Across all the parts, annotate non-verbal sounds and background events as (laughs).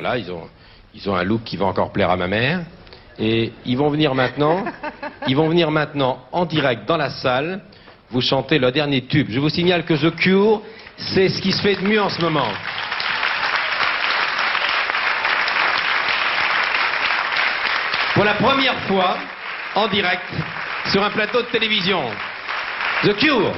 Voilà, ils ont, ils ont un look qui va encore plaire à ma mère. Et ils vont venir maintenant, (laughs) ils vont venir maintenant en direct dans la salle, vous chanter le dernier tube. Je vous signale que The Cure, c'est ce qui se fait de mieux en ce moment. Pour la première fois, en direct, sur un plateau de télévision. The Cure.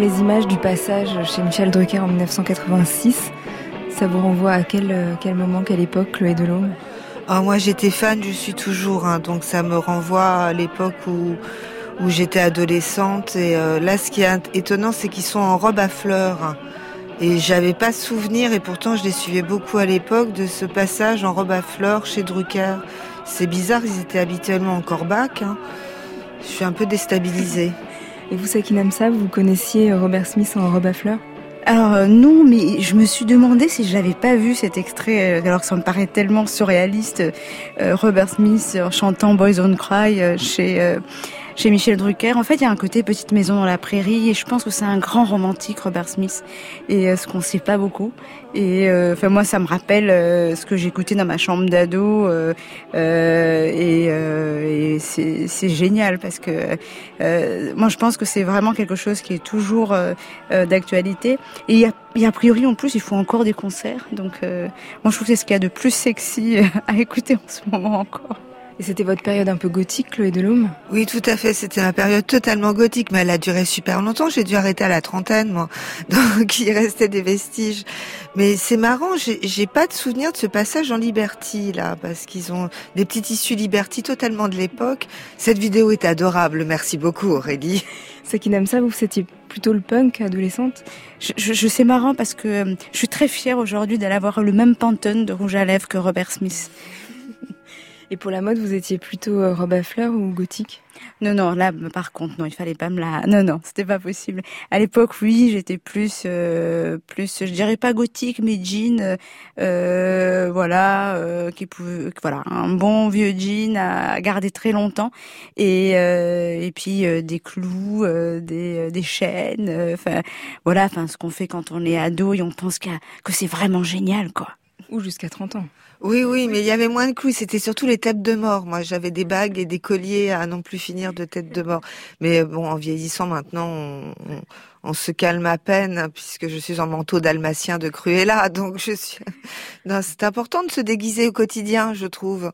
Les images du passage chez Michel Drucker en 1986. Ça vous renvoie à quel, euh, moment, quelle époque, Chloé Delhomme Ah, moi j'étais fan, je suis toujours, hein, donc ça me renvoie à l'époque où, où j'étais adolescente. Et euh, là, ce qui est étonnant, c'est qu'ils sont en robe à fleurs. Et j'avais pas souvenir, et pourtant je les suivais beaucoup à l'époque, de ce passage en robe à fleurs chez Drucker. C'est bizarre, ils étaient habituellement en corbac. Hein. Je suis un peu déstabilisée. Et vous, Sakina ça, vous connaissiez Robert Smith en robe à fleurs? Alors euh, non, mais je me suis demandé si j'avais pas vu cet extrait, euh, alors que ça me paraît tellement surréaliste, euh, Robert Smith chantant Boys Don't Cry chez chez Michel Drucker. En fait, il y a un côté petite maison dans la prairie et je pense que c'est un grand romantique, Robert Smith, et euh, ce qu'on sait pas beaucoup. Et euh, enfin moi, ça me rappelle euh, ce que j'écoutais dans ma chambre d'ado et, et c'est génial parce que moi, je pense que c'est vraiment quelque chose qui est toujours d'actualité. Et il y a a priori, en plus, il faut encore des concerts. Donc, moi, je trouve que c'est ce qu'il y a de plus sexy (laughs) à écouter en ce moment encore. Et c'était votre période un peu gothique, Chloé Delhomme? Oui, tout à fait. C'était ma période totalement gothique, mais elle a duré super longtemps. J'ai dû arrêter à la trentaine, moi. (laughs) Donc, il restait des vestiges. Mais c'est marrant, j'ai pas de souvenir de ce passage en Liberty, là, parce qu'ils ont des petits tissus Liberty totalement de l'époque. Cette vidéo est adorable. Merci beaucoup, Aurélie. (laughs) C'est qui n'aime ça, vous, c'était plutôt le punk adolescente? Je, je, je c'est marrant parce que euh, je suis très fière aujourd'hui d'aller avoir le même pantone de rouge à lèvres que Robert Smith. Et pour la mode, vous étiez plutôt euh, robe à fleurs ou gothique? Non, non, là, par contre, non, il fallait pas me la. (laughs) Non, non, c'était pas possible. À l'époque, oui, j'étais plus, euh, plus, je dirais pas gothique, mais jean, euh, voilà, euh, qui pouvait, voilà, un bon vieux jean à garder très longtemps, et et puis des clous, des des chaînes, enfin, voilà, enfin, ce qu'on fait quand on est ado et on pense que c'est vraiment génial, quoi. Ou jusqu'à 30 ans. Oui, oui, mais il y avait moins de clous. C'était surtout les têtes de mort. Moi, j'avais des bagues et des colliers à non plus finir de têtes de mort. Mais bon, en vieillissant maintenant, on, on, se calme à peine puisque je suis en manteau dalmatien de Cruella. (laughs) Donc, je suis. C'est important de se déguiser au quotidien, je trouve.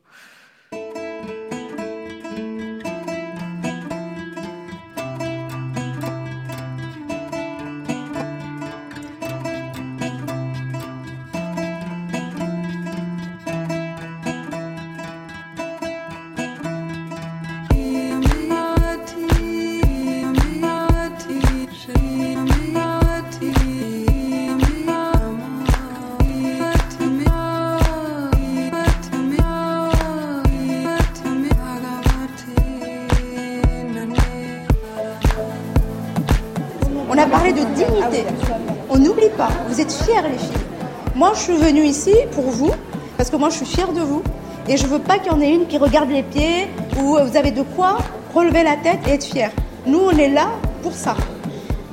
Moi, je suis venue ici pour vous, parce que moi, je suis fière de vous. Et je veux pas qu'il y en ait une qui regarde les pieds, ou vous avez de quoi relever la tête et être fier. Nous, on est là pour ça.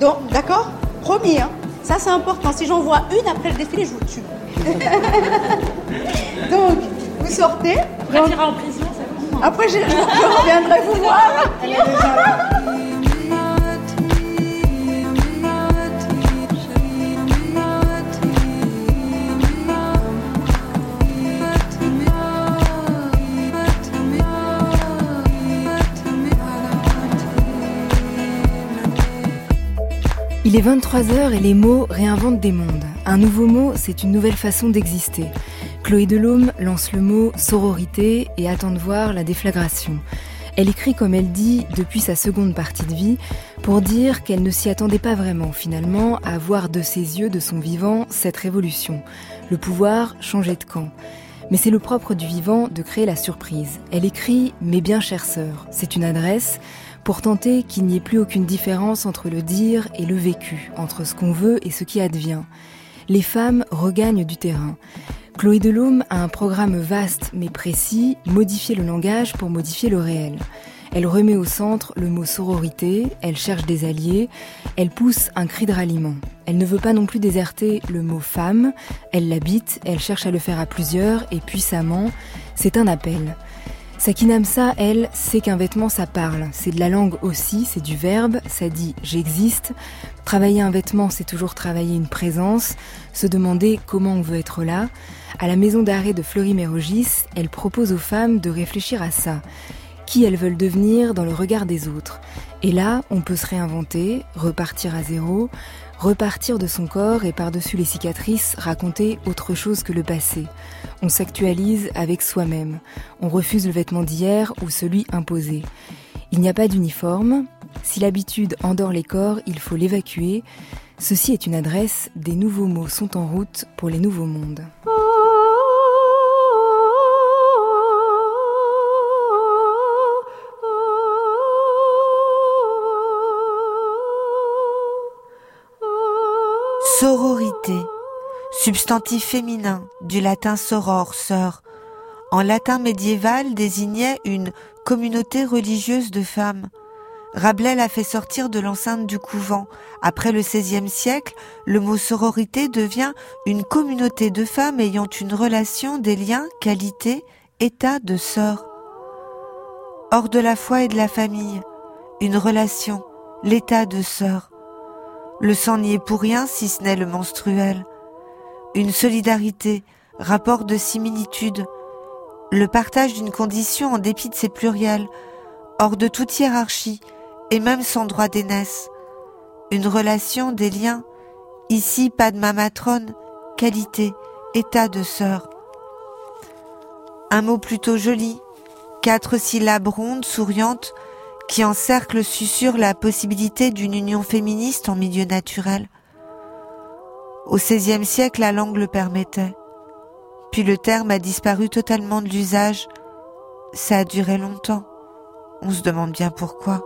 Donc, d'accord? Promis, hein ça c'est important. Si j'en vois une après le défilé, je vous tue. (laughs) Donc, vous sortez. Après, en prison, ça Après, je, je reviendrai vous voir. Il est 23h et les mots réinventent des mondes. Un nouveau mot, c'est une nouvelle façon d'exister. Chloé Delhomme lance le mot sororité et attend de voir la déflagration. Elle écrit comme elle dit depuis sa seconde partie de vie pour dire qu'elle ne s'y attendait pas vraiment finalement à voir de ses yeux, de son vivant, cette révolution. Le pouvoir changeait de camp. Mais c'est le propre du vivant de créer la surprise. Elle écrit Mes bien chères sœurs. C'est une adresse pour tenter qu'il n'y ait plus aucune différence entre le dire et le vécu, entre ce qu'on veut et ce qui advient. Les femmes regagnent du terrain. Chloé Delhomme a un programme vaste mais précis, modifier le langage pour modifier le réel. Elle remet au centre le mot sororité, elle cherche des alliés, elle pousse un cri de ralliement. Elle ne veut pas non plus déserter le mot femme, elle l'habite, elle cherche à le faire à plusieurs et puissamment, c'est un appel. Sakinamsa, elle, sait qu'un vêtement, ça parle. C'est de la langue aussi, c'est du verbe, ça dit j'existe. Travailler un vêtement, c'est toujours travailler une présence, se demander comment on veut être là. À la maison d'arrêt de Fleury-Mérogis, elle propose aux femmes de réfléchir à ça. Qui elles veulent devenir dans le regard des autres. Et là, on peut se réinventer, repartir à zéro, repartir de son corps et par-dessus les cicatrices raconter autre chose que le passé. On s'actualise avec soi-même. On refuse le vêtement d'hier ou celui imposé. Il n'y a pas d'uniforme. Si l'habitude endort les corps, il faut l'évacuer. Ceci est une adresse, des nouveaux mots sont en route pour les nouveaux mondes. Sororité, substantif féminin du latin soror, sœur, en latin médiéval désignait une communauté religieuse de femmes. Rabelais l'a fait sortir de l'enceinte du couvent. Après le XVIe siècle, le mot sororité devient une communauté de femmes ayant une relation, des liens, qualité, état de sœur. Hors de la foi et de la famille, une relation, l'état de sœur. Le sang n'y est pour rien si ce n'est le menstruel. Une solidarité, rapport de similitude, le partage d'une condition en dépit de ses pluriels, hors de toute hiérarchie et même sans droit d'aînesse. Une relation, des liens, ici pas de matrone, qualité, état de sœur. Un mot plutôt joli, quatre syllabes rondes, souriantes, qui encercle susurre la possibilité d'une union féministe en milieu naturel. Au XVIe siècle, la langue le permettait. Puis le terme a disparu totalement de l'usage. Ça a duré longtemps. On se demande bien pourquoi.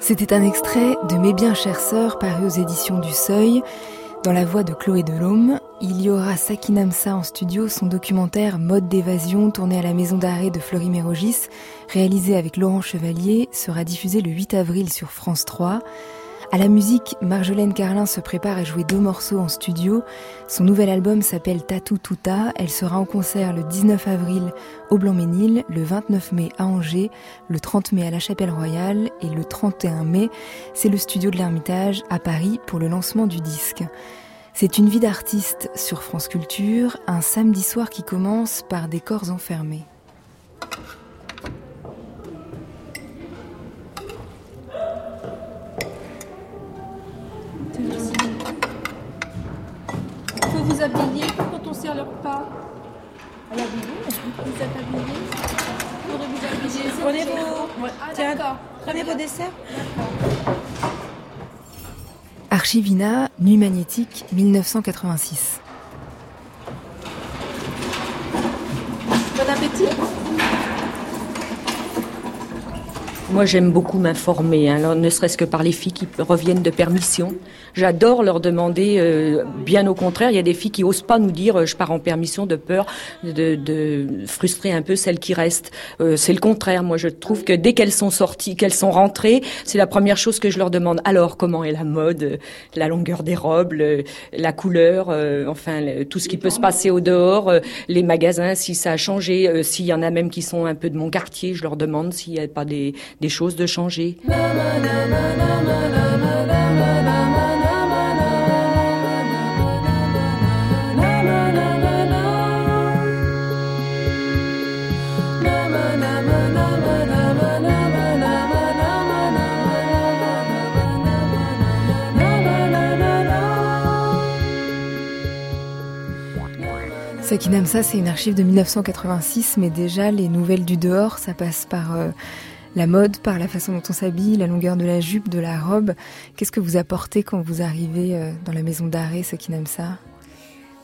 C'était un extrait de Mes bien chères sœurs paru aux éditions du Seuil. Dans la voix de Chloé Delhomme, il y aura Sakinamsa en studio, son documentaire Mode d'évasion tourné à la maison d'arrêt de Fleury-Mérogis, réalisé avec Laurent Chevalier, sera diffusé le 8 avril sur France 3. À la musique, Marjolaine Carlin se prépare à jouer deux morceaux en studio. Son nouvel album s'appelle Tatou Tuta. Elle sera en concert le 19 avril au Blanc-Ménil, le 29 mai à Angers, le 30 mai à la Chapelle Royale et le 31 mai, c'est le studio de l'Ermitage à Paris pour le lancement du disque. C'est une vie d'artiste sur France Culture, un samedi soir qui commence par des corps enfermés. Vous habiller quand on sert le repas À l'habiller Vous êtes habillé Faudrait vous habiller. Prenez vos, Ouais. Ah, Tiens, d'accord. prenez vos desserts. Archivina, Nuit magnétique, 1986. Bon appétit Moi, j'aime beaucoup m'informer, hein, alors, ne serait-ce que par les filles qui reviennent de permission. J'adore leur demander, euh, bien au contraire, il y a des filles qui osent pas nous dire euh, je pars en permission de peur de, de frustrer un peu celles qui restent. Euh, c'est le contraire. Moi, je trouve que dès qu'elles sont sorties, qu'elles sont rentrées, c'est la première chose que je leur demande. Alors, comment est la mode, euh, la longueur des robes, le- la couleur, euh, enfin tout ce qui peut se passer au dehors, euh, les magasins, si ça a changé, s'il y en a même qui sont un peu de mon quartier, je leur demande s'il n'y a pas des, des choses de changer. Sakinamsa, c'est une archive de 1986, mais déjà les nouvelles du dehors, ça passe par euh, la mode, par la façon dont on s'habille, la longueur de la jupe, de la robe. Qu'est-ce que vous apportez quand vous arrivez euh, dans la maison d'arrêt Sakinamsa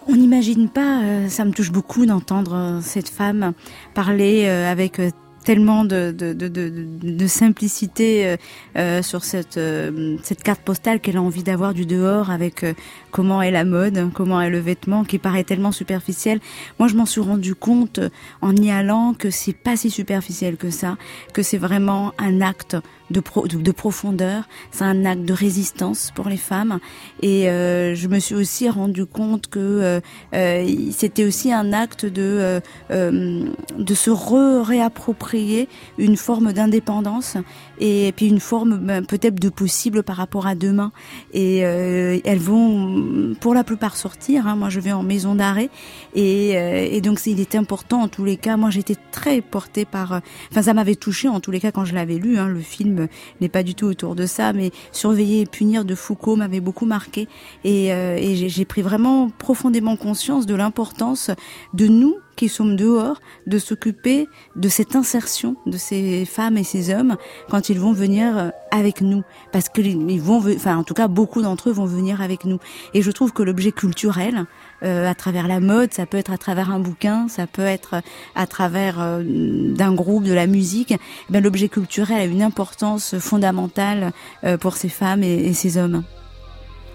on n'imagine pas, euh, ça me touche beaucoup d'entendre cette femme parler avec tellement de, de, de, de simplicité euh, euh, sur cette, euh, cette carte postale qu'elle a envie d'avoir du dehors avec comment est la mode, comment est le vêtement qui paraît tellement superficiel. Moi, je m'en suis rendu compte en y allant que c'est pas si superficiel que ça, que c'est vraiment un acte de, de, profondeur, c'est un acte de résistance pour les femmes. Et euh, je me suis aussi rendu compte que euh, euh c'était aussi un acte de euh, euh, de se réapproprier une forme d'indépendance et puis une forme ben, peut-être de possible par rapport à demain. Et elles vont pour la plupart sortir. Hein. Moi, je vais en maison d'arrêt et, et donc il est important en tous les cas. Moi, j'étais très portée par. Enfin, ça m'avait touchée en tous les cas quand je l'avais lu, hein, le film n'est pas du tout autour de ça, mais Surveiller et punir de Foucault m'avait beaucoup marqué et, euh, et j'ai pris vraiment profondément conscience de l'importance de nous qui sommes dehors, de s'occuper de cette insertion de ces femmes et ces hommes quand ils vont venir euh, avec nous. Parce que ils vont, enfin, en tout cas, beaucoup d'entre eux vont venir avec nous. Et je trouve que l'objet culturel, à travers la mode, ça peut être à travers un bouquin, ça peut être à travers euh, d'un groupe, de la musique. Eh ben, l'objet culturel a une importance fondamentale pour ces femmes et, et ces hommes.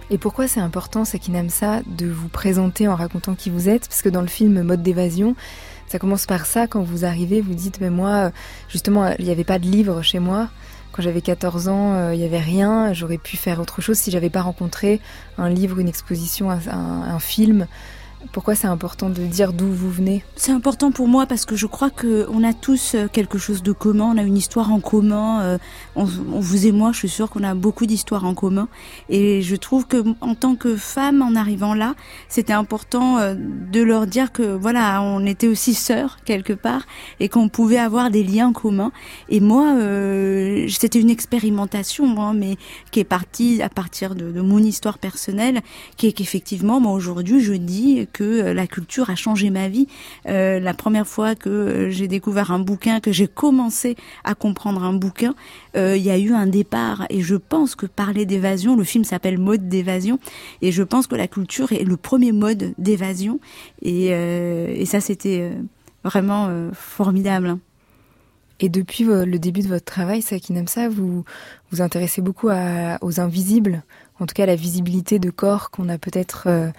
Et pourquoi c'est important, ça, de vous présenter en racontant qui vous êtes? Parce que dans le film Mode d'évasion, ça commence par ça, quand vous arrivez, vous dites, mais moi, justement, il n'y avait pas de livre chez moi. Quand j'avais 14 ans, euh, il n'y avait rien. J'aurais pu faire autre chose si j'avais pas rencontré un livre, une exposition, un, un film. Pourquoi c'est important de dire d'où vous venez? C'est important pour moi parce que je crois que on a tous euh, quelque chose de commun, on a une histoire en commun. Euh, on, vous et moi, je suis sûre qu'on a beaucoup d'histoires en commun. Et je trouve que en tant que femme, en arrivant là, c'était important euh, de leur dire que voilà, on était aussi sœurs quelque part et qu'on pouvait avoir des liens communs. Et moi, c'était une expérimentation, moi, mais qui est partie à partir de, de mon histoire personnelle, qui est qu'effectivement, moi aujourd'hui, je dis que euh, la culture a changé ma vie. Euh, la première fois que euh, j'ai découvert un bouquin, que j'ai commencé à comprendre un bouquin, il y a eu un départ. Et je pense que parler d'évasion, le film s'appelle Mode d'évasion, et je pense que la culture est le premier mode d'évasion. Et, et ça, c'était vraiment formidable. Et depuis le début de votre travail, Sakinamsa, vous vous intéressez beaucoup aux invisibles, en tout cas la visibilité de corps qu'on a peut-être euh,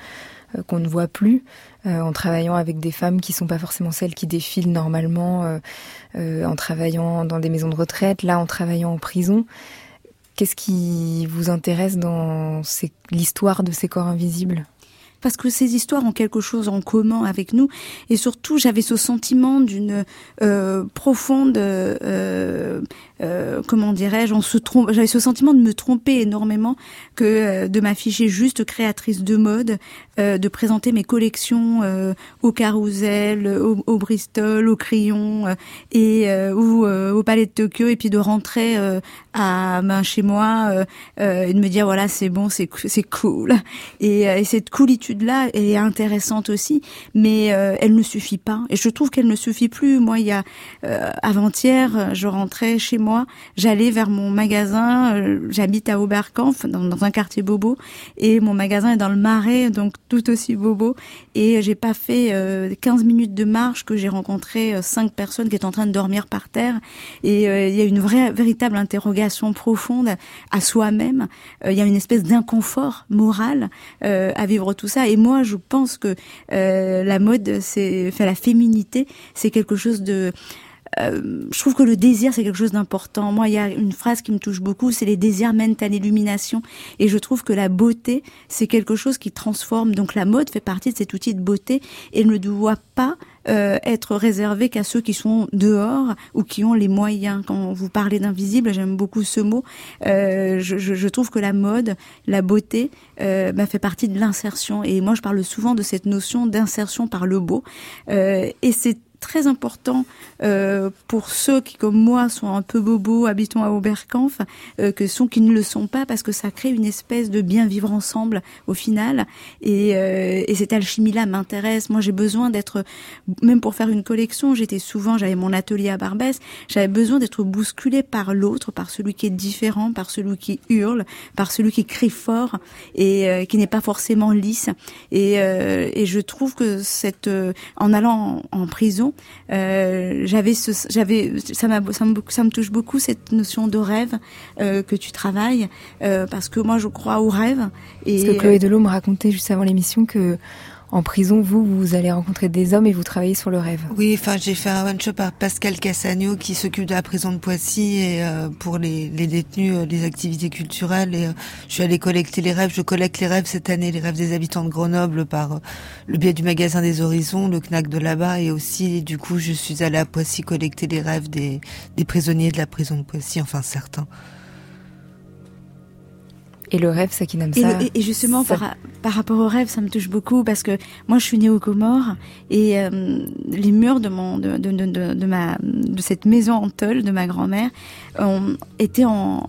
qu'on ne voit plus euh, en travaillant avec des femmes qui sont pas forcément celles qui défilent normalement, euh, en travaillant dans des maisons de retraite, là en travaillant en prison. Qu'est-ce qui vous intéresse dans l'histoire de ces corps invisibles? Parce que ces histoires ont quelque chose en commun avec nous. Et surtout j'avais ce sentiment d'une euh, profonde euh, euh, comment dirais-je on se trompe j'avais ce sentiment de me tromper énormément que euh, de m'afficher juste créatrice de mode euh, de présenter mes collections euh, au carrousel au, au, Bristol au crayon et ou au palais de Tokyo et puis de rentrer à ben, chez moi et de me dire voilà c'est bon c'est c'est cool et, et cette coolitude là est intéressante aussi, mais euh, elle ne suffit pas. Et je trouve qu'elle ne suffit plus. Moi, il y a euh, avant-hier, je rentrais chez moi, j'allais vers mon magasin. Euh, j'habite à Oberkampf, dans, dans, un quartier bobo, et mon magasin est dans le Marais, donc tout aussi bobo. Et j'ai pas fait 15 minutes de marche que j'ai rencontré cinq personnes qui étaient en train de dormir par terre. Et il y a une vraie, véritable interrogation profonde à soi-même. Il y a une espèce d'inconfort moral à vivre tout ça et moi, je pense que euh, la mode, c'est, fait la féminité, c'est quelque chose de euh, je trouve que le désir c'est quelque chose d'important. Moi, il y a une phrase qui me touche beaucoup, c'est les désirs mènent à l'illumination. Et je trouve que la beauté, c'est quelque chose qui transforme. Donc la mode fait partie de cet outil de beauté et ne doit pas euh, être réservé qu'à ceux qui sont dehors ou qui ont les moyens. Quand vous parlez d'invisible, j'aime beaucoup ce mot. Euh, je, je, trouve que la mode, la beauté, euh, bah, fait partie de l'insertion. Et moi, je parle souvent de cette notion d'insertion par le beau. Euh, et c'est très important euh, pour ceux qui, comme moi, sont un peu bobos, habitants à Oberkampf, euh, que ceux qui ne le sont pas, parce que ça crée une espèce de bien vivre ensemble au final. Et, euh, et cette alchimie-là m'intéresse. Moi, j'ai besoin d'être, même pour faire une collection, j'étais souvent, j'avais mon atelier à Barbès, j'avais besoin d'être bousculée par l'autre, par celui qui est différent, par celui qui hurle, par celui qui crie fort et euh, qui n'est pas forcément lisse. Et, euh, et je trouve que cette, euh, en allant en prison, euh, j'avais j'avais, ça, m'a, ça me touche beaucoup cette notion de rêve euh, que tu travailles, euh, parce que moi je crois au rêve. Et Parce que Chloé Delot me racontait juste avant l'émission que en prison, vous, vous allez rencontrer des hommes et vous travaillez sur le rêve. Oui, enfin, j'ai fait un one-shot par Pascal Cassagno qui s'occupe de la prison de Poissy et euh, pour les, les détenus, euh, les activités culturelles. Et euh, je suis allée collecter les rêves. Je collecte les rêves cette année, les rêves des habitants de Grenoble par euh, le biais du magasin des Horizons, le CNAC de là-bas. Et aussi, du coup, je suis allée à Poissy collecter les rêves des, des prisonniers de la prison de Poissy, enfin certains. Et le rêve, ça qui n'aime ça. Et, et justement, ça... par, par rapport au rêve, ça me touche beaucoup parce que moi, je suis née aux Comores et euh, les murs de mon, de, de, de, de, ma, de cette maison en tôle de ma grand-mère euh, étaient en,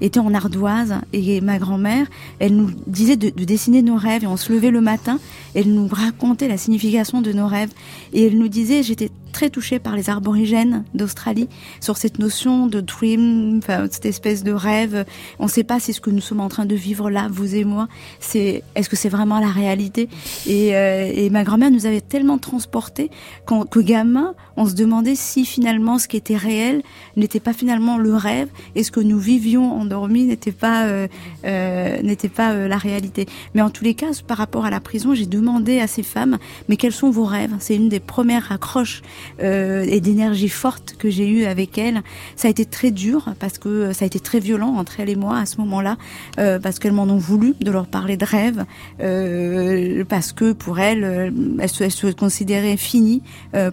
étaient en ardoise. Et ma grand-mère, elle nous disait de, de dessiner nos rêves. Et on se levait le matin, elle nous racontait la signification de nos rêves. Et elle nous disait, j'étais très touchée par les aborigènes d'Australie sur cette notion de dream, enfin, cette espèce de rêve. On ne sait pas si ce que nous sommes en train de vivre là, vous et moi, c'est est-ce que c'est vraiment la réalité? Et, euh, et, ma grand-mère nous avait tellement transportés qu'au gamin, on se demandait si finalement ce qui était réel n'était pas finalement le rêve et ce que nous vivions endormis n'était pas euh, euh, n'était pas euh, la réalité. Mais en tous les cas, par rapport à la prison, j'ai demandé à ces femmes mais quels sont vos rêves? C'est une des premières accroches euh, et d'énergie forte que j'ai eue avec elles. Ça a été très dur parce que ça a été très violent entre elles et moi à ce moment-là euh, parce qu'elles m'en ont voulu de leur parler de rêve euh, parce que pour elles, elles se, elles se considéraient finies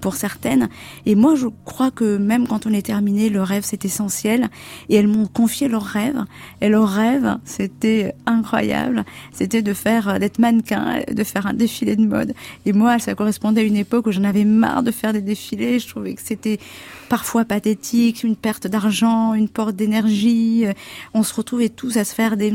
pour certaines. Et moi, je crois que même quand on est terminé, le rêve c'est essentiel. Et elles m'ont confié leurs rêves. Et leur rêve, c'était incroyable. C'était de faire d'être mannequin, de faire un défilé de mode. Et moi, ça correspondait à une époque où j'en avais marre de faire des défilés. Je trouvais que c'était parfois pathétique, une perte d'argent, une perte d'énergie. On se retrouvait tous à se faire des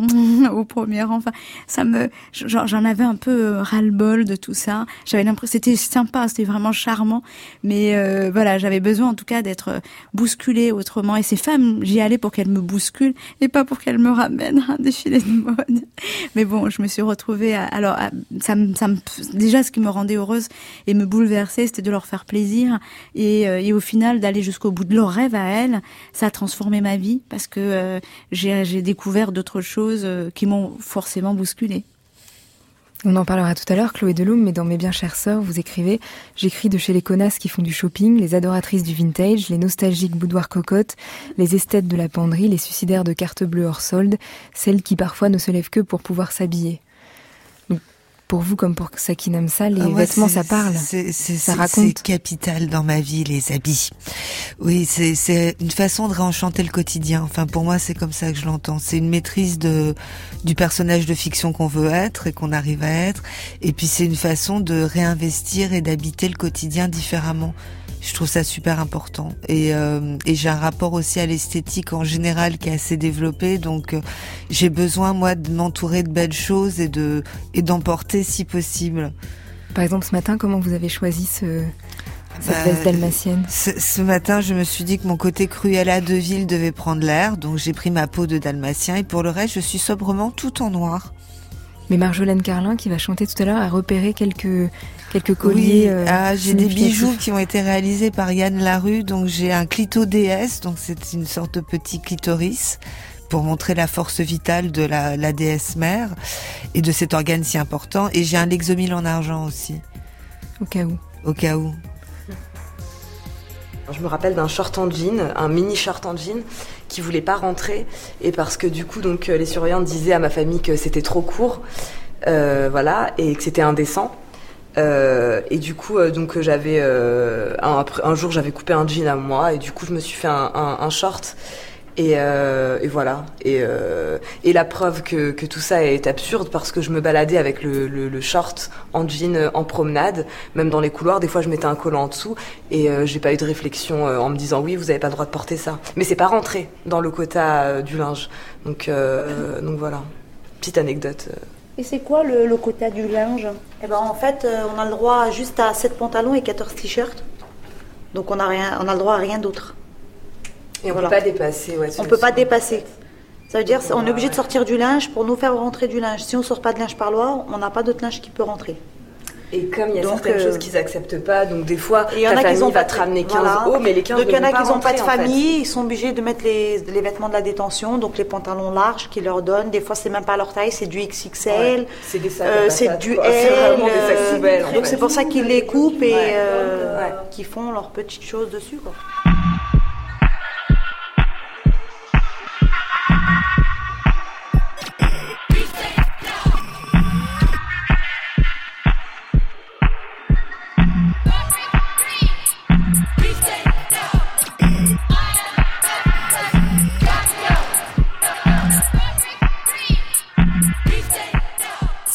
(laughs) au premier rang. Enfin, ça me, j'en avais un peu ras-le-bol de tout ça. J'avais l'impression, c'était sympa, c'était vraiment charmant, mais euh, voilà, j'avais besoin en tout cas d'être bousculée autrement. Et ces femmes, j'y allais pour qu'elles me bousculent et pas pour qu'elles me ramènent un défilé de mode. (laughs) Mais bon, je me suis retrouvée. À, alors, ça, me, ça déjà, ce qui me rendait heureuse et me bouleversait, c'était de leur faire plaisir et, euh, et au d'aller jusqu'au bout de leur rêve à elles. Ça a transformé ma vie parce que euh, j'ai découvert d'autres choses euh, qui m'ont forcément bousculée. On en parlera tout à l'heure, Chloé Delhomme, mais dans Mes bien chères sœurs, vous écrivez « J'écris de chez les connasses qui font du shopping, les adoratrices du vintage, les nostalgiques boudoirs cocottes, les esthètes de la penderie, les suicidaires de cartes bleues hors solde, celles qui parfois ne se lèvent que pour pouvoir s'habiller. » pour vous comme pour Sakinam ça, les ah ouais, vêtements, ça parle. C'est, ça raconte. C'est capital dans ma vie, les habits. Oui, c'est, c'est une façon de réenchanter le quotidien. Enfin, pour moi, c'est comme ça que je l'entends. C'est une maîtrise de, du personnage de fiction qu'on veut être et qu'on arrive à être. Et puis, c'est une façon de réinvestir et d'habiter le quotidien différemment. Je trouve ça super important. Et, euh, et j'ai un rapport aussi à l'esthétique en général qui est assez développé. Donc euh, j'ai besoin, moi, de m'entourer de belles choses et de et d'emporter si possible. Par exemple, ce matin, comment vous avez choisi ce, cette bah, veste dalmatienne? ce, ce, matin, je me suis dit que mon côté Cruella de ville devait prendre l'air. Donc j'ai pris ma peau de dalmatien. Et pour le reste, je suis sobrement tout en noir. Mais Marjolaine Carlin, qui va chanter tout à l'heure, a repéré quelques quelques colliers. Oui. Euh, ah, j'ai des bijoux qui ont été réalisés par Yann Larue. Donc j'ai un clito DS, donc c'est une sorte de petit clitoris pour montrer la force vitale de la, la déesse mère et de cet organe si important. Et j'ai un lexomile en argent aussi. Au cas où. Au cas où. Je me rappelle d'un short en jean, un mini short en jean qui voulait pas rentrer. Et parce que du coup donc les surveillants disaient à ma famille que c'était trop court, euh, voilà, et que c'était indécent. Euh, et du coup, euh, donc j'avais euh, un, un, jour j'avais coupé un jean à moi. Et du coup je me suis fait un, un, un short Et, euh, et, voilà. Et, euh, et la preuve que, que, tout ça est absurde parce que je me baladais avec le, le, le, short en jean euh, en promenade, même dans les couloirs. Des fois, je mettais un collant en dessous et euh, j'ai pas eu de réflexion euh, en me disant oui, vous avez pas le droit de porter ça. Mais c'est pas rentré dans le quota euh, du linge. Donc, donc voilà. Petite anecdote. Et c'est quoi le, le, quota du linge? Eh ben en fait, on a le droit juste à 7 pantalons et 14 t-shirts. Donc on a rien, on a le droit à rien d'autre. Et on voilà. peut pas dépasser. Ouais, on peut pas dépasser. Ça veut dire on est obligé de sortir du linge pour nous faire rentrer du linge. Si on sort pas de linge par loi, on n'a pas d'autre linge qui peut rentrer. Et comme il y a donc, certaines euh, choses qu'ils acceptent pas, donc des fois, il y en a qui ont pas te ramener 15 voilà. hauts, mais les 15 Donc il y en a qui n'ont pas de famille, ils sont obligés de mettre les, les, vêtements de la détention, donc les pantalons larges qu'ils leur donnent. Des fois, c'est même pas leur taille, c'est du XXL, ouais. c'est euh, du. L. Euh, donc c'est pour ça qu'ils les coupent et euh, ouais. qu'ils font leurs petites choses dessus. Quoi.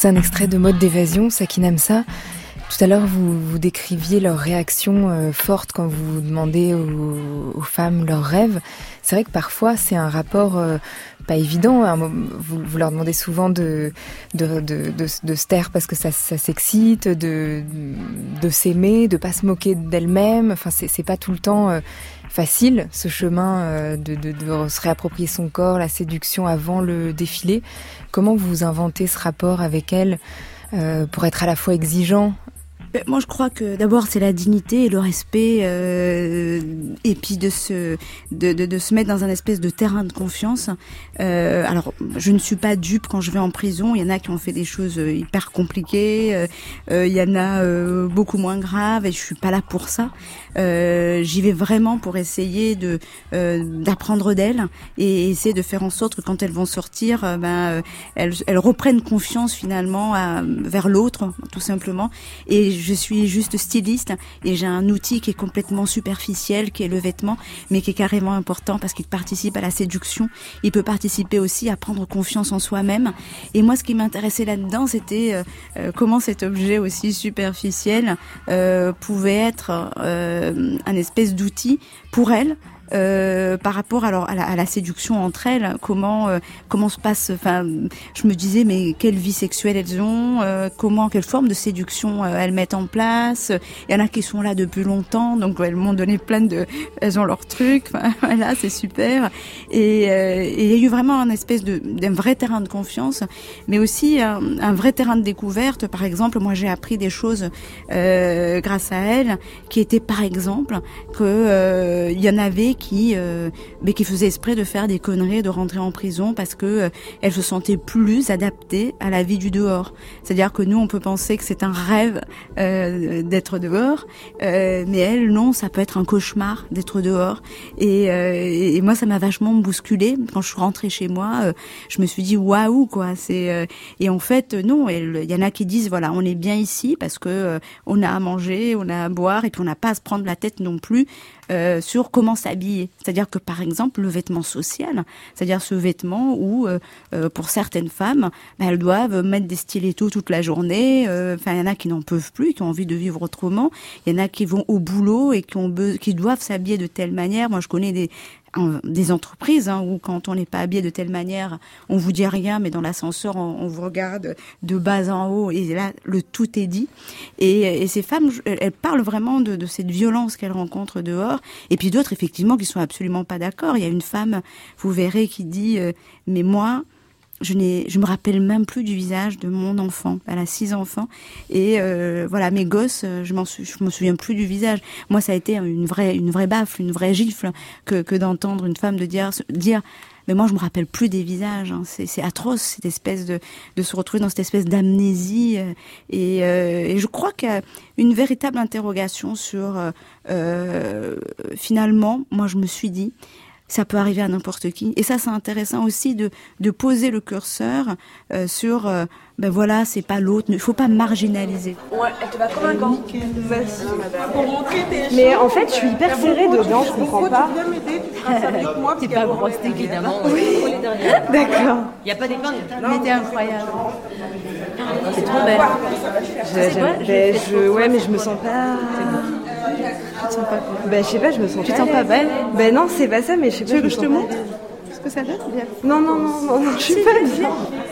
C'est un extrait de Mode d'évasion, Sakinamsa. Tout à l'heure, vous, décriviez leur réaction euh, forte quand vous demandez aux, femmes leurs rêves. C'est vrai que parfois, c'est un rapport euh, pas évident. Vous, leur demandez souvent de, se taire parce que ça, s'excite, de, s'aimer, de pas se moquer d'elle-même. Enfin, c'est pas tout le temps euh, facile, ce chemin euh, de, se réapproprier son corps, la séduction avant le défilé. Comment vous inventez ce rapport avec elle euh, pour être à la fois exigeant? Moi, je crois que d'abord c'est la dignité et le respect, euh, et puis de se de, se mettre dans un espèce de terrain de confiance. Alors, je ne suis pas dupe quand je vais en prison. Il y en a qui ont fait des choses hyper compliquées. Il y en a beaucoup moins graves, et je suis pas là pour ça. Euh, J'y vais vraiment pour essayer de euh, d'apprendre d'elles et essayer de faire en sorte que quand elles vont sortir, ben elles, elles reprennent confiance finalement à, vers l'autre, tout simplement. Et je suis juste styliste et j'ai un outil qui est complètement superficiel, qui est le vêtement, mais qui est carrément important parce qu'il participe à la séduction. Il peut participer aussi à prendre confiance en soi-même. Et moi, ce qui m'intéressait là-dedans, c'était euh, comment cet objet aussi superficiel euh, pouvait être euh, un espèce d'outil pour elle euh, par rapport alors à la, à la, séduction entre elles, comment euh, comment se passe. Enfin, je me disais mais quelle vie sexuelle elles ont, euh, comment quelle forme de séduction euh, elles mettent en place. Il y en a qui sont là depuis longtemps, donc elles m'ont donné plein de, elles ont leurs trucs. (laughs) Enfin, voilà, c'est super. Et, euh, et, il y a eu vraiment un espèce de d'un vrai terrain de confiance, mais aussi un, un, vrai terrain de découverte. Par exemple, moi j'ai appris des choses euh, grâce à elles, qui étaient par exemple que il y en avait qui, euh, mais qui faisait exprès de faire des conneries, de rentrer en prison parce que euh, elle se sentait plus adaptée à la vie du dehors. C'est-à-dire que nous, on peut penser que c'est un rêve euh, d'être dehors, euh, mais elle, non, ça peut être un cauchemar d'être dehors. Et, euh, et, moi, ça m'a vachement bousculé quand je suis rentrée chez moi. je me suis dit waouh quoi. C'est et en fait non. Il y en a qui disent voilà, on est bien ici parce que on a à manger, on a à boire et puis on n'a pas à se prendre la tête non plus euh, sur comment s'habiller. C'est-à-dire que par exemple le vêtement social, c'est-à-dire ce vêtement où euh, pour certaines femmes, ben, elles doivent mettre des stilettos toute la journée. Enfin, il y en a qui n'en peuvent plus, qui ont envie de vivre autrement. Il y en a qui vont au boulot et qui ont qui doivent s'habiller de telle manière. Moi, je connais des des entreprises hein, où quand on n'est pas habillé de telle manière, on vous dit rien, mais dans l'ascenseur, on, vous regarde de bas en haut et là, le tout est dit. Et, et ces femmes, elles parlent vraiment de, de cette violence qu'elles rencontrent dehors. Et puis d'autres, effectivement, qui sont absolument pas d'accord. Il y a une femme, vous verrez, qui dit, euh, mais moi, je n'ai, je me rappelle même plus du visage de mon enfant. Elle a six enfants et euh, voilà mes gosses, je m'en me souviens plus du visage. Moi, ça a été une vraie, une vraie baffe, une vraie gifle que, que d'entendre une femme de dire, dire. Mais moi, je me rappelle plus des visages. Hein. C'est atroce cette espèce de, de se retrouver dans cette espèce d'amnésie. Et, euh, et je crois qu'il y a une véritable interrogation sur euh, finalement. Moi, je me suis dit ça peut arriver à n'importe qui. Et ça, c'est intéressant aussi de, de poser le curseur euh, sur, euh, ben voilà, c'est pas l'autre, il faut pas marginaliser. Ouais, elle te va comme un gant. Mais en fait, je suis hyper serrée dedans, je comprends pas. avec moi. C'est pas grosse, évidemment. Oui. D'accord. Il n'y a pas d'écran. Il était incroyable. C'est trop belle. Je- ouais, mais je me sens pas. Tu te sens pas. Ben, je sais pas, je me sens Tu pas. te sens pas belle Ben non, c'est pas ça, mais je sais pas. Tu veux que je te montre ce que ça donne. Non, non, non, non, non, je suis pas bien.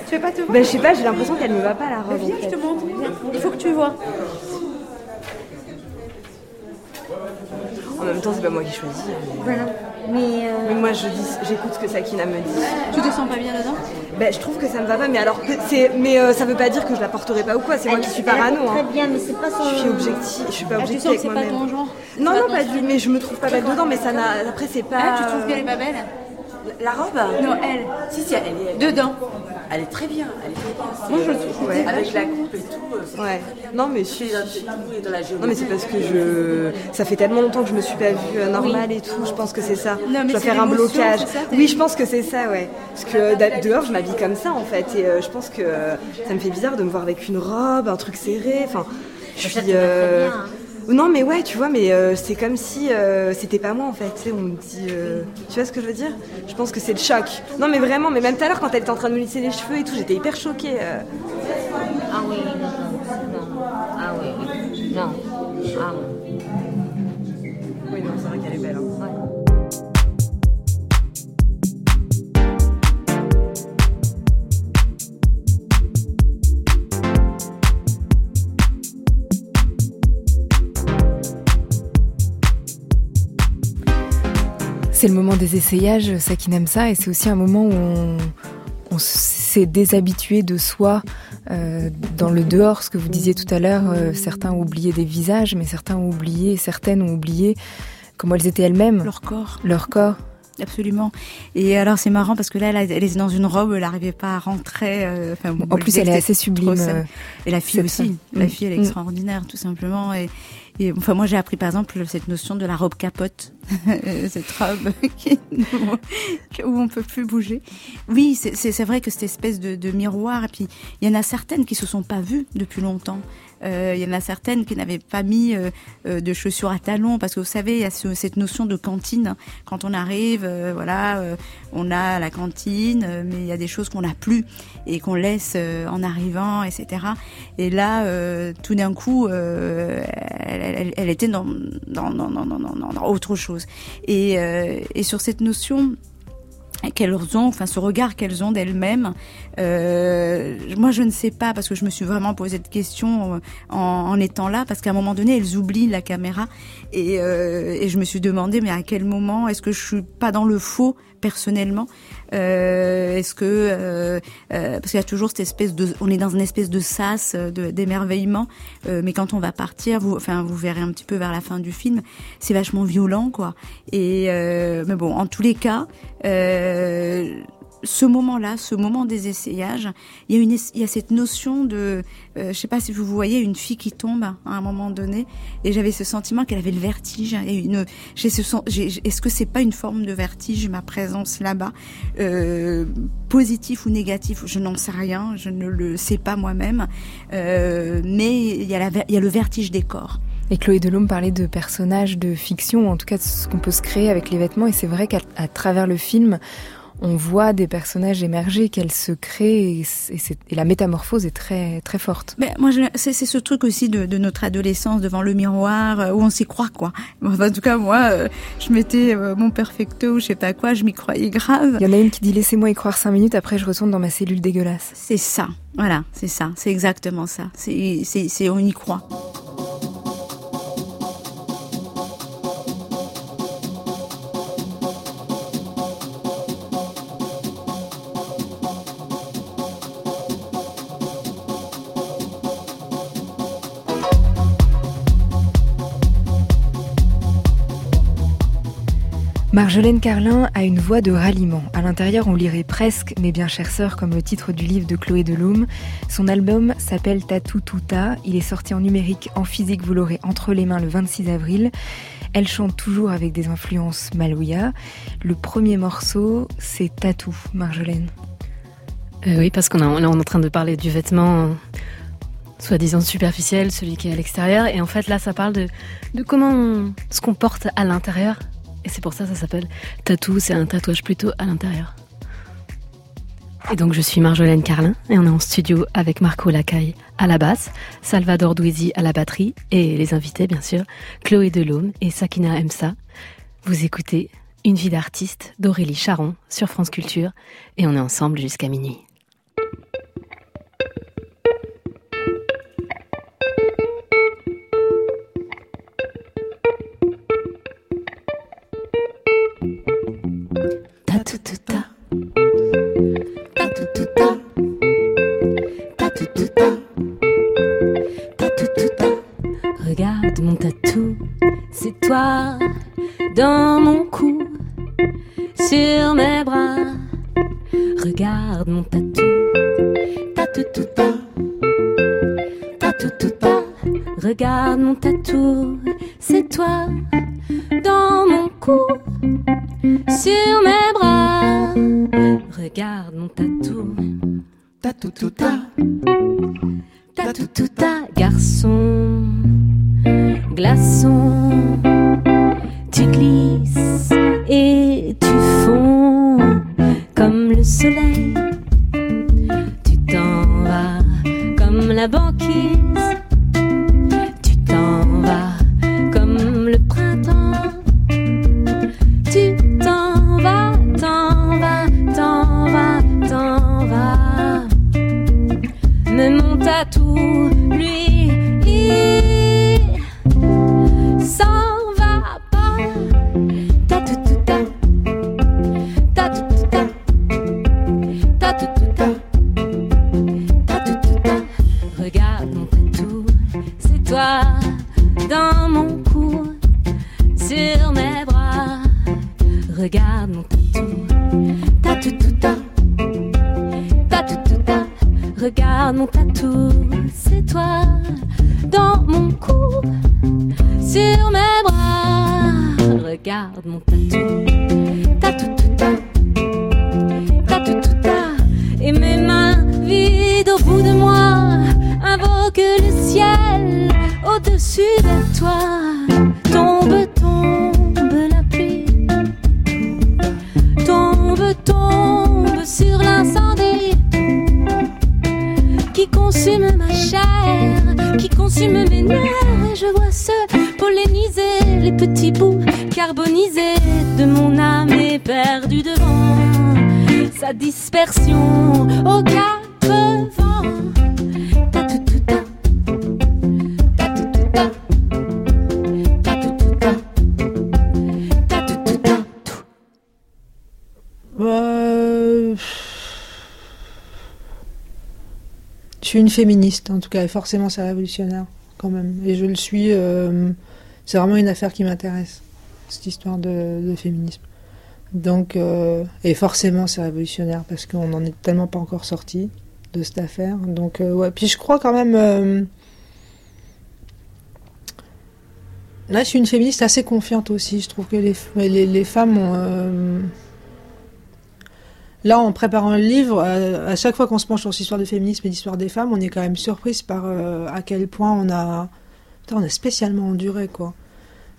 Tu veux pas te voir Ben, je sais pas, j'ai l'impression qu'elle me va pas la robe. Viens, en je te montre. Viens. Il faut que tu vois. En même temps, c'est pas moi qui choisis. Voilà. Mais, euh, Mais moi, je dis, j'écoute ce que Sakina me dit. tu te sens pas bien dedans Ben, je trouve que ça me va pas, mais alors, c'est, mais euh, ça veut pas dire que je la porterai pas ou quoi. C'est moi qui suis parano. Très Hein. bien, mais c'est pas son. Je suis objective, je suis pas Ah, tu objective sens que avec c'est pas ton genre Non, non, pas du, mais je me trouve pas belle dedans, mais ça n'a, après, c'est pas. Ah, tu trouves qu'elle est pas belle? La robe? Non, elle. Si, si, elle est, Dedans. elle est très bien. Elle est très bien. Moi, je le trouve. Ouais. Avec la coupe et tout. euh, Ouais. Non, mais je suis. dans la. Non mais c'est parce que je ça fait tellement longtemps que je me suis pas vue euh, normale et tout, je pense que c'est ça. mais je dois faire un blocage. ça, oui, je pense que c'est ça, ouais. Parce que dehors, je m'habille comme ça en fait et euh, je pense que euh, ça me fait bizarre de me voir avec une robe, un truc serré, enfin je suis euh, Non mais ouais, tu vois, mais euh, c'est comme si euh, c'était pas moi en fait, tu sais, on me dit euh, tu vois ce que je veux dire? Je pense que c'est le choc. Non mais vraiment, mais même tout à l'heure quand elle était en train de me lisser les cheveux et tout, j'étais hyper choquée. Ah oui, non, non. Ah oui, non. Ah. Oui, C'est le moment des essayages, ça qui n'aime ça, et c'est aussi un moment où on, on s'est déshabitué de soi euh, dans le dehors, ce que vous disiez tout à l'heure, euh, certains ont oublié des visages, mais certains ont oublié, certaines ont oublié comment elles étaient elles-mêmes, Leur corps. leur corps. Absolument. Et alors c'est marrant parce que là, elle, est dans une robe, elle n'arrivait pas à rentrer. euh, enfin, En plus, elle est assez sublime. trop. Et la fille aussi. La fille, elle est Mm. extraordinaire, tout simplement. Et, et enfin, moi, j'ai appris par exemple cette notion de la robe capote, (laughs) cette robe (laughs) qui, où on peut plus bouger. Oui, c'est vrai que cette espèce de, de miroir. Et puis, il y en a certaines qui se sont pas vues depuis longtemps. Euh, Il y en a certaines qui n'avaient pas mis euh, euh, de chaussures à talons parce que vous savez, il y a ce- cette notion de cantine. Quand on arrive, voilà, on a la cantine, mais il y a des choses qu'on n'a plus et qu'on laisse en arrivant, etc. Et là, tout d'un coup, elle, elle- elle était dans, dans, dans, dans, autre chose. Et, et sur cette notion qu'elles ont, enfin ce regard qu'elles ont d'elles-mêmes. Euh, moi, je ne sais pas parce que je me suis vraiment posé de questions euh, en, en étant là, parce qu'à un moment donné, elles oublient la caméra et, euh, et je me suis demandé, mais à quel moment est-ce que je suis pas dans le faux personnellement? Est-ce que euh, euh, parce qu'il y a toujours cette espèce de, on est dans une espèce de sas, euh, d'émerveillement, euh, mais quand on va partir, vous, enfin vous verrez un petit peu vers la fin du film, c'est vachement violent quoi. Et euh, mais bon, en tous les cas. Ce moment-là, ce moment des essayages, il y a, une, il y a cette notion de, euh, je sais pas si vous voyez une fille qui tombe à un moment donné, et j'avais ce sentiment qu'elle avait le vertige. Et une, j'ai ce est-ce que c'est pas une forme de vertige ma présence là-bas, euh, positif ou négatif, je n'en sais rien, je ne le sais pas moi-même, euh, mais il y a la, il y a le vertige des corps. Et Chloé Delhomme parlait de personnages de fiction, ou en tout cas de ce qu'on peut se créer avec les vêtements. Et c'est vrai qu'à travers le film, on voit des personnages émerger, qu'elles se créent, et, la métamorphose est très très forte. Mais moi, c'est ce truc aussi de, de notre adolescence devant le miroir euh, où on s'y croit, quoi. Enfin, en tout cas, moi, euh, je mettais euh, mon perfecto, je sais pas quoi, je m'y croyais grave. Il y en a une qui dit laissez-moi y croire cinq minutes, après je retourne dans ma cellule dégueulasse. C'est ça, voilà, c'est ça, c'est exactement ça. C'est, on y croit. Marjolaine Carlin a une voix de ralliement. À l'intérieur, on lirait presque Mes bien chères sœurs, comme le titre du livre de Chloé Delhomme. Son album s'appelle Tatou Tuta. Il est sorti en numérique, en physique, vous l'aurez entre les mains le 26 avril. Elle chante toujours avec des influences malouya. Le premier morceau, c'est Tatou, Marjolaine. Euh, oui, parce qu'on est en train de parler du vêtement euh, soi-disant superficiel, celui qui est à l'extérieur. Et en fait, là, ça parle de, de comment on se comporte à l'intérieur Et c'est pour ça que ça s'appelle tatou, c'est un tatouage plutôt à l'intérieur. Et donc je suis Marjolaine Carlin et on est en studio avec Marco Lacaille à la basse, Salvador Douizi à la batterie et les invités bien sûr, Chloé Delhomme et Sakina Emsa. Vous écoutez Une vie d'artiste d'Aurélie Charon sur France Culture et on est ensemble jusqu'à minuit. Féministe, en tout cas, et forcément c'est révolutionnaire, quand même. Et je le suis, euh, c'est vraiment une affaire qui m'intéresse, cette histoire de, féminisme. Donc, euh, et forcément c'est révolutionnaire, parce qu'on n'en est tellement pas encore sorti de cette affaire. Donc, euh, ouais. Puis je crois quand même. Là, je suis une féministe assez confiante aussi. Je trouve que les, les, les femmes ont. Là, en préparant le livre, euh, à chaque fois qu'on se penche sur cette histoire de féminisme et d'histoire des femmes, on est quand même surprise par euh, à quel point on a, putain, on a spécialement enduré, quoi.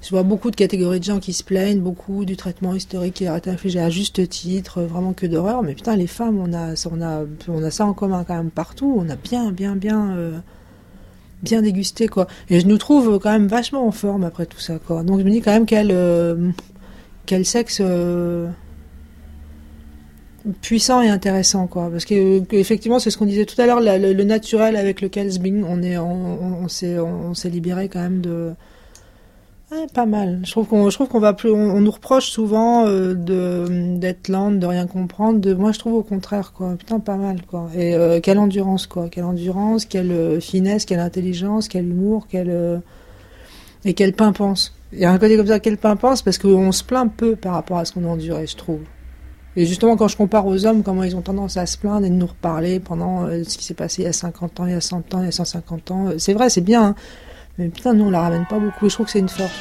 Je vois beaucoup de catégories de gens qui se plaignent, beaucoup du traitement historique qui leur est infligé à juste titre, euh, vraiment que d'horreur. Mais putain, les femmes, on a, on a, on a ça en commun quand même partout. On a bien, bien, bien, bien dégusté, quoi. Et je nous trouve quand même vachement en forme après tout ça, quoi. Donc je me dis quand même quel, quel sexe. Puissant et intéressant quoi. Parce que, effectivement c'est ce qu'on disait tout à l'heure le, naturel avec lequel Zbing on est on, s'est on, s'est libéré quand même de pas mal. Je trouve qu'on je trouve qu'on va plus on, nous reproche souvent euh, de d'être lente de rien comprendre de moi je trouve au contraire quoi. Putain pas mal quoi. Et euh, quelle endurance quoi. Quelle endurance quelle euh, finesse quelle intelligence quel humour quelle et quelle pimpance. Il y a un côté comme ça quelle pimpance parce qu'on se plaint peu par rapport à ce qu'on a enduré je trouve et justement, quand je compare aux hommes, comment ils ont tendance à se plaindre et de nous reparler pendant euh, ce qui s'est passé il y a 50 ans, il y a 100 ans, il y a 150 ans, euh, c'est vrai, c'est bien, hein. mais putain, nous, on la ramène pas beaucoup, je trouve que c'est une force.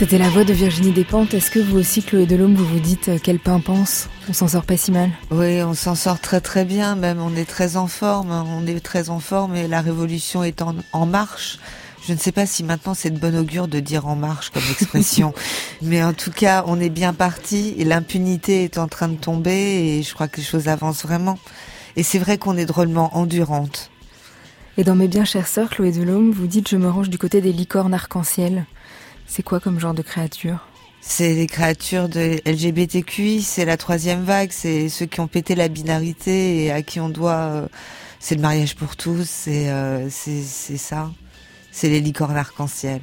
C'était la voix de Virginie Despentes. Est-ce que vous aussi, Chloé Delhomme, vous vous dites euh, quel pain pense On s'en sort pas si mal Oui, on s'en sort très très bien, même on est très en forme, on est très en forme et la révolution est en, en marche. Je ne sais pas si maintenant c'est de bon augure de dire en marche comme (laughs) expression, mais en tout cas, on est bien parti et l'impunité est en train de tomber et je crois que les choses avancent vraiment. Et c'est vrai qu'on est drôlement endurante. Et dans mes bien chères sœurs, Chloé Delhomme, vous dites je me range du côté des licornes arc-en-ciel. C'est quoi comme genre de créature C'est les créatures de LGBTQI, c'est la troisième vague, c'est ceux qui ont pété la binarité et à qui on doit. Euh, c'est le mariage pour tous, c'est euh, c'est ça. C'est les licornes arc-en-ciel.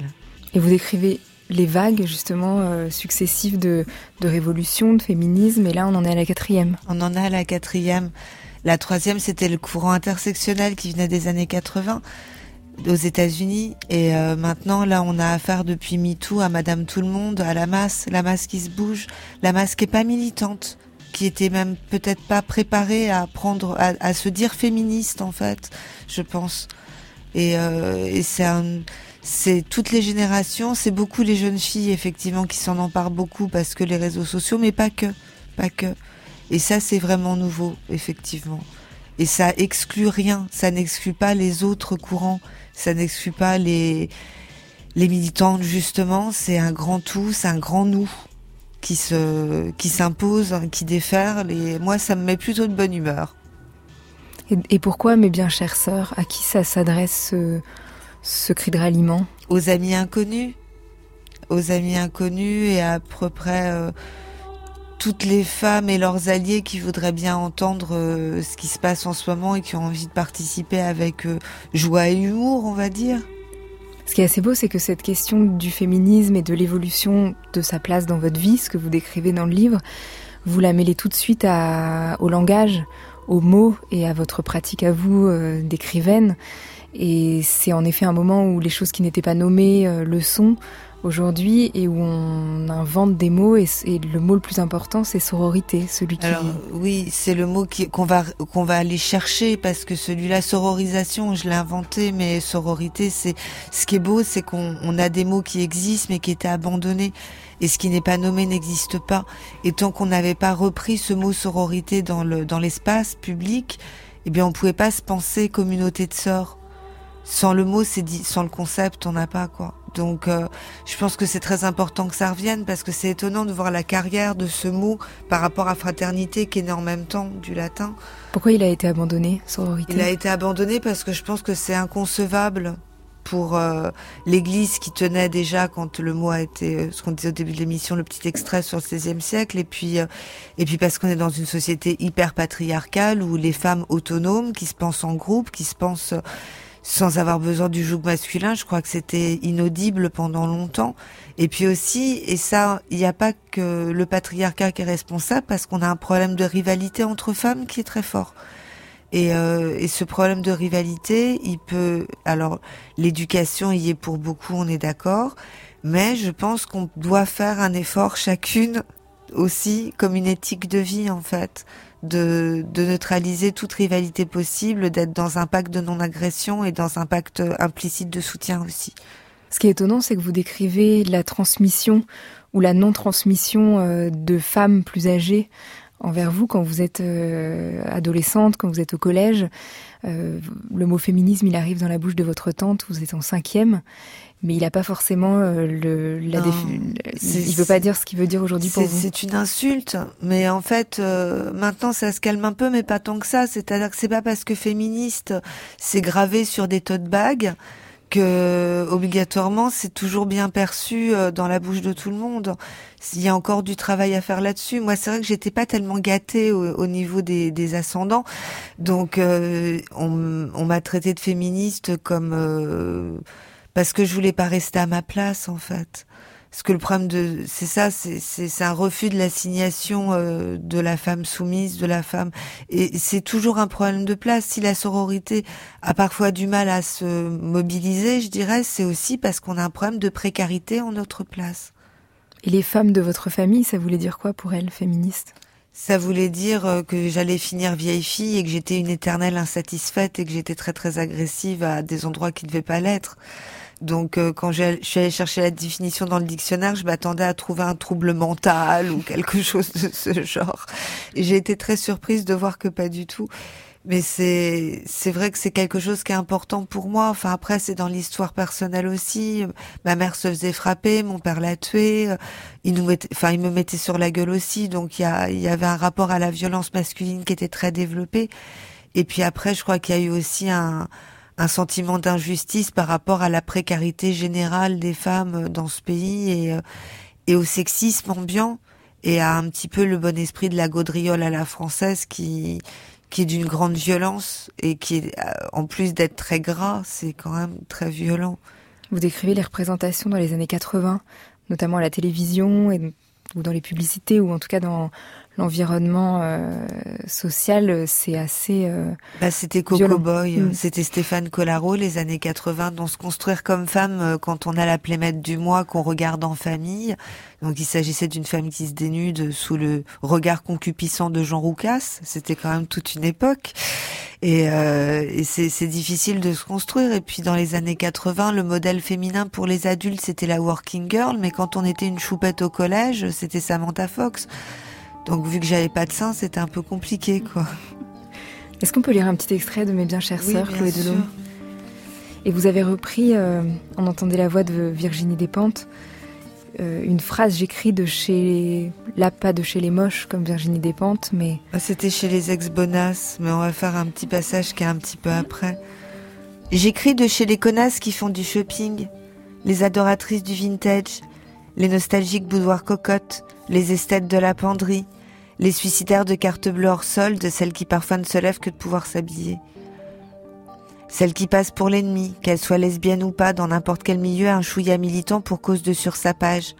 Et vous décrivez les vagues justement euh, successives de, de révolution, de féminisme, et là on en est à la quatrième. On en est à la quatrième. La troisième, c'était le courant intersectionnel qui venait des années 80 aux États-Unis. Et euh, maintenant, là, on a affaire depuis MeToo à Madame Tout le Monde, à la masse, la masse qui se bouge, la masse qui est pas militante, qui était même peut-être pas préparée à prendre, à, se dire féministe en fait, je pense. Et, euh, et c'est c'est toutes les générations, c'est beaucoup les jeunes filles effectivement qui s'en emparent beaucoup parce que les réseaux sociaux, mais pas que, pas que. Et ça, c'est vraiment nouveau, effectivement. Et ça exclut rien, ça n'exclut pas les autres courants ça n'exclut pas les, les militantes justement, c'est un grand tout, c'est un grand nous qui se qui s'impose, qui déferle et moi ça me met plutôt de bonne humeur. Et, pourquoi, mes bien chères sœurs, à qui ça s'adresse ce, cri de ralliement? Aux amis inconnus, aux amis inconnus et à peu près euh, toutes les femmes et leurs alliés qui voudraient bien entendre euh, ce qui se passe en ce moment et qui ont envie de participer avec euh, joie et humour, on va dire. Ce qui est assez beau, c'est que cette question du féminisme et de l'évolution de sa place dans votre vie, ce que vous décrivez dans le livre, vous la mêlez tout de suite au langage, aux mots et à votre pratique à vous euh, d'écrivaine. Et c'est en effet un moment où les choses qui n'étaient pas nommées le sont, aujourd'hui et où on invente des mots et, le mot le plus important c'est sororité, celui qui. Alors oui, c'est le mot qu'on va qu'on va aller chercher parce que celui-là sororisation, je l'ai inventé, mais sororité, c'est ce qui est beau, c'est qu'on a des mots qui existent mais qui étaient abandonnés et ce qui n'est pas nommé n'existe pas. Et tant qu'on n'avait pas repris ce mot sororité dans le dans l'espace public, eh bien on pouvait pas se penser communauté de sœurs. Sans le mot, c'est sans le concept, on n'a pas quoi. Donc, euh, je pense que c'est très important que ça revienne parce que c'est étonnant de voir la carrière de ce mot par rapport à fraternité qui est né en même temps du latin. Pourquoi il a été abandonné, sororité Il a été abandonné parce que je pense que c'est inconcevable pour euh, l'Église qui tenait déjà quand le mot a été, euh, ce qu'on disait au début de l'émission, le petit extrait sur le XVIe siècle, et puis et puis parce qu'on est dans une société hyper patriarcale où les femmes autonomes qui se pensent en groupe, qui se pensent sans avoir besoin du joug masculin. Je crois que c'était inaudible pendant longtemps. Et puis aussi, et ça, il n'y a pas que le patriarcat qui est responsable parce qu'on a un problème de rivalité entre femmes qui est très fort. Et, euh, et ce problème de rivalité, il peut, alors l'éducation y est pour beaucoup, on est d'accord, mais je pense qu'on doit faire un effort chacune aussi comme une éthique de vie en fait de, neutraliser toute rivalité possible, d'être dans un pacte de non-agression et dans un pacte implicite de soutien aussi. Ce qui est étonnant, c'est que vous décrivez la transmission ou la non-transmission euh, de femmes plus âgées envers vous quand vous êtes euh, adolescente, quand vous êtes au collège. Euh, le mot féminisme, il arrive dans la bouche de votre tante, vous êtes en cinquième, mais il n'a pas forcément euh, le, la il veut pas dire ce qu'il veut dire aujourd'hui pour vous. C'est une insulte, mais en fait, euh, maintenant ça se calme un peu, mais pas tant que ça. C'est-à-dire que c'est pas parce que féministe, c'est gravé sur des tote bags que obligatoirement c'est toujours bien perçu euh, dans la bouche de tout le monde. Il y a encore du travail à faire là-dessus. Moi, c'est vrai que j'étais pas tellement gâtée au, niveau des, des, ascendants, donc on, on m'a traité de féministe comme parce que je voulais pas rester à ma place en fait. Parce que le problème de, c'est ça, c'est un refus de l'assignation euh, de la femme soumise, de la femme, et c'est toujours un problème de place. Si la sororité a parfois du mal à se mobiliser, je dirais, c'est aussi parce qu'on a un problème de précarité en notre place. Et les femmes de votre famille, ça voulait dire quoi pour elles, féministes? Ça voulait dire euh, que j'allais finir vieille fille et que j'étais une éternelle insatisfaite et que j'étais très très agressive à des endroits qui ne devaient pas l'être. Donc euh, quand je suis allée chercher la définition dans le dictionnaire, je m'attendais à trouver un trouble mental ou quelque (laughs) chose de ce genre. J'ai été très surprise de voir que pas du tout. Mais c'est c'est vrai que c'est quelque chose qui est important pour moi. Enfin après c'est dans l'histoire personnelle aussi. Ma mère se faisait frapper, mon père l'a tué. Il nous mettait, enfin il me mettait sur la gueule aussi. Donc il y a il y avait un rapport à la violence masculine qui était très développé. Et puis après je crois qu'il y a eu aussi un un sentiment d'injustice par rapport à la précarité générale des femmes dans ce pays et, euh, et au sexisme ambiant et à un petit peu le bon esprit de la gaudriole à la française qui qui est d'une grande violence et qui est euh, en plus d'être très gras, c'est quand même très violent. Vous décrivez les représentations dans les années 80, notamment à la télévision et ou dans les publicités ou en tout cas dans l'environnement euh, social, c'est assez. Euh, bah, c'était Coco Boy, mm. c'était Stéphane Collaro, les années 80, dont se construire comme femme euh, quand on a la plémette du mois qu'on regarde en famille. Donc il s'agissait d'une femme qui se dénude sous le regard concupissant de Jean Roucas. C'était quand même toute une époque. Et, euh, et c'est difficile de se construire. Et puis dans les années 80, le modèle féminin pour les adultes, c'était la working girl. Mais quand on était une choupette au collège, c'était Samantha Fox. Donc vu que j'avais pas de sein, c'était un peu compliqué, quoi. (laughs) Est-ce qu'on peut lire un petit extrait de Mes bien chères sœurs, Chloé Delhomme Et vous avez repris, euh, on entendait la voix de Virginie Despentes, euh, une phrase j'écris de chez, là pas de chez les moches comme Virginie Despentes, mais... Ah, c'était chez les ex-bonasses, mais on va faire un petit passage qui est un petit peu après. J'écris de chez les connasses qui font du shopping, les adoratrices du vintage, les nostalgiques boudoirs cocottes, les esthètes de la penderie, les suicidaires de carte bleue hors solde, celles qui parfois ne se lèvent que de pouvoir s'habiller. Celles qui passent pour l'ennemi, qu'elles soient lesbiennes ou pas, dans n'importe quel milieu, un chouïa militant pour cause de sursapage.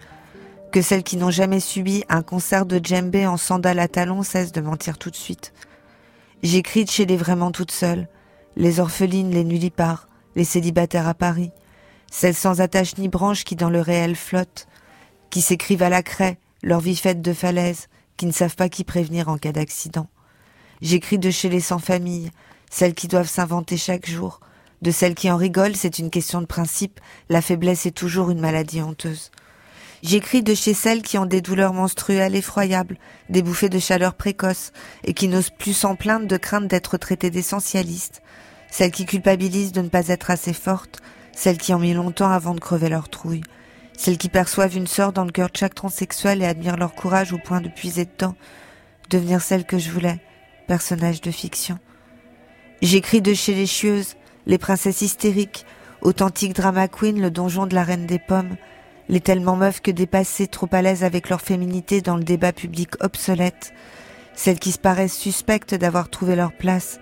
Que celles qui n'ont jamais subi un concert de djembé en sandales à talons cessent de mentir tout de suite. J'écris de chez les vraiment toutes seules, les orphelines, les nullipares, les célibataires à Paris, celles sans attache ni branche qui dans le réel flottent, qui s'écrivent à la craie, leur vie faite de falaises, qui ne savent pas qui prévenir en cas d'accident. J'écris de chez les sans-famille, celles qui doivent s'inventer chaque jour. De celles qui en rigolent, c'est une question de principe, la faiblesse est toujours une maladie honteuse. J'écris de chez celles qui ont des douleurs menstruelles effroyables, des bouffées de chaleur précoces, et qui n'osent plus s'en plaindre de crainte d'être traitées d'essentialistes. Celles qui culpabilisent de ne pas être assez fortes, celles qui ont mis longtemps avant de crever leur trouille. Celles qui perçoivent une sœur dans le cœur de chaque transsexuel et admirent leur courage au point de puiser dedans. Devenir celle que je voulais, personnage de fiction. J'écris de chez les chieuses, les princesses hystériques, authentiques drama queen, le donjon de la reine des pommes, les tellement meufs que dépassées, trop à l'aise avec leur féminité dans le débat public obsolète, celles qui se paraissent suspectes d'avoir trouvé leur place,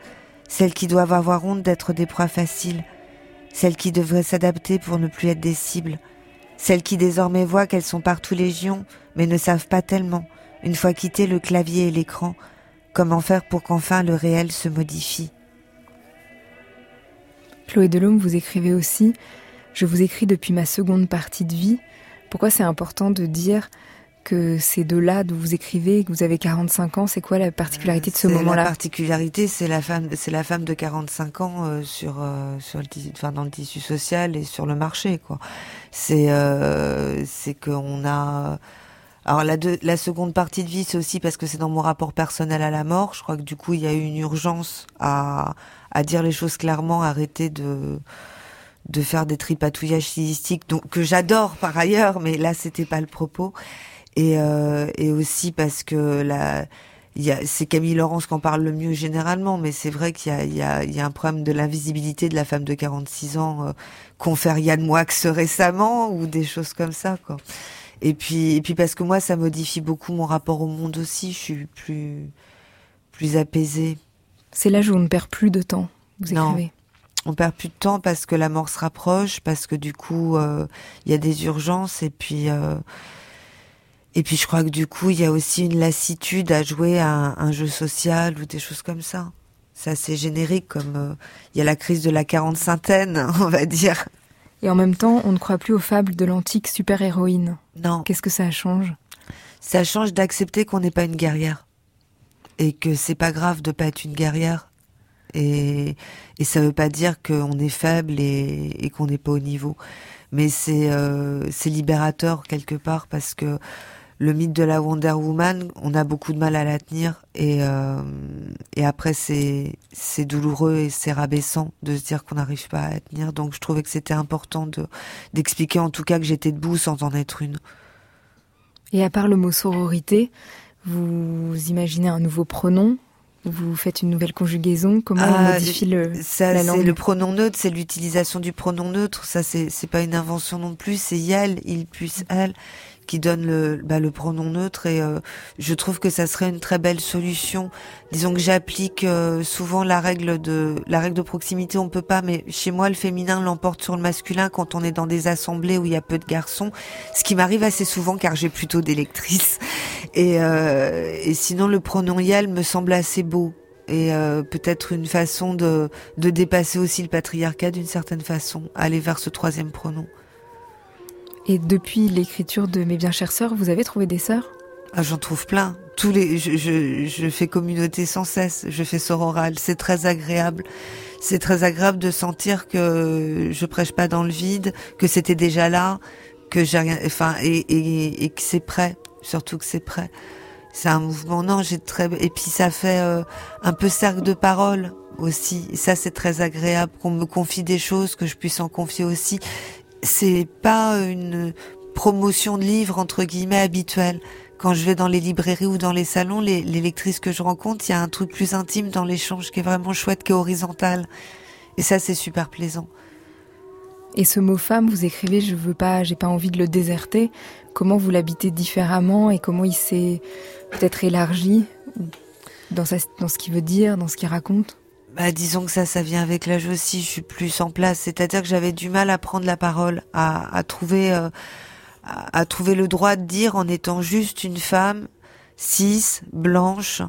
celles qui doivent avoir honte d'être des proies faciles, celles qui devraient s'adapter pour ne plus être des cibles, celles qui désormais voient qu'elles sont partout légion, mais ne savent pas tellement, une fois quitté le clavier et l'écran, comment faire pour qu'enfin le réel se modifie. Chloé Delhomme, vous écrivez aussi Je vous écris depuis ma seconde partie de vie. Pourquoi c'est important de dire que ces deux-là d'où vous écrivez, que vous avez 45 ans, c'est quoi la particularité de ce moment-là La particularité, c'est la femme, c'est la femme de 45 ans euh, sur euh, sur le tissu, enfin dans le tissu social et sur le marché, quoi. C'est euh, c'est qu'on a alors la, la seconde partie de vie, c'est aussi parce que c'est dans mon rapport personnel à la mort. Je crois que du coup, il y a eu une urgence à, à dire les choses clairement, arrêter de de faire des tripatouillages stylistiques, donc que j'adore par ailleurs, mais là, c'était pas le propos et, euh, et aussi parce que la c'est Camille Laurence qui en parle le mieux généralement, mais c'est vrai qu'il y a, il y, a, il y a un problème de l'invisibilité de la femme de 46 ans euh, qu'ont fait Yann Moix récemment ou des choses comme ça, quoi. Et puis, et puis parce que moi, ça modifie beaucoup mon rapport au monde aussi. Je suis plus, plus apaisée. C'est l'âge où on ne perd plus de temps. Vous écrivez. Non, on perd plus de temps parce que la mort se rapproche, parce que du coup, euh, il y a des urgences et puis. Euh, et puis je crois que du coup, il y a aussi une lassitude à jouer à un, jeu social ou des choses comme ça. C'est assez générique, comme euh, il y a la crise de la quarante-cinquantaine, (laughs) on va dire. Et en même temps, on ne croit plus aux fables de l'antique super-héroïne. Non. Qu'est-ce que ça change? Ça change d'accepter qu'on n'est pas une guerrière. Et que c'est pas grave de pas être une guerrière. Et, et ça veut pas dire qu'on est faible et, et qu'on n'est pas au niveau. Mais c'est euh, c'est libérateur quelque part parce que le mythe de la Wonder Woman, on a beaucoup de mal à la tenir et euh, et après c'est c'est douloureux et c'est rabaissant de se dire qu'on n'arrive pas à la tenir. Donc je trouvais que c'était important de d'expliquer en tout cas que j'étais debout sans en être une. Et à part le mot sororité, vous imaginez un nouveau pronom? Vous faites une nouvelle conjugaison? Comment on Ah, modifie le, ça, la c'est langue? le pronom neutre, c'est l'utilisation du pronom neutre. Ça, c'est c'est pas une invention non plus. C'est yel, il plus elle qui donne le bah, le pronom neutre et euh, je trouve que ça serait une très belle solution. Disons que j'applique euh, souvent la règle de la règle de proximité, on peut pas, mais chez moi le féminin l'emporte sur le masculin quand on est dans des assemblées où il y a peu de garçons, ce qui m'arrive assez souvent car j'ai plutôt des lectrices. (laughs) Et, euh, et sinon le pronom yel me semble assez beau et euh, peut-être une façon de, de dépasser aussi le patriarcat d'une certaine façon, aller vers ce troisième pronom. Et depuis l'écriture de Mes bien chères sœurs, vous avez trouvé des sœurs? Ah, J'en trouve plein. Tous les, je, je, je fais communauté sans cesse. Je fais sororal. C'est très agréable. C'est très agréable de sentir que je prêche pas dans le vide, que c'était déjà là, que j'ai rien, enfin, et, et, et que c'est prêt. Surtout que c'est prêt. C'est un mouvement. Non, j'ai très, et puis ça fait euh, un peu cercle de parole aussi. Ça, c'est très agréable qu'on me confie des choses, que je puisse en confier aussi. C'est pas une promotion de livres entre guillemets habituelle. Quand je vais dans les librairies ou dans les salons, les, lectrices que je rencontre, il y a un truc plus intime dans l'échange qui est vraiment chouette, qui est horizontal. Et ça, c'est super plaisant. Et ce mot femme, vous écrivez, je veux pas, j'ai pas envie de le déserter. Comment vous l'habitez différemment et comment il s'est peut-être élargi dans, dans ce qu'il veut dire, dans ce qu'il raconte? Bah, disons que ça, ça vient avec l'âge aussi. Je suis plus en place. C'est-à-dire que j'avais du mal à prendre la parole, à, trouver, euh, trouver le droit de dire en étant juste une femme cis, blanche,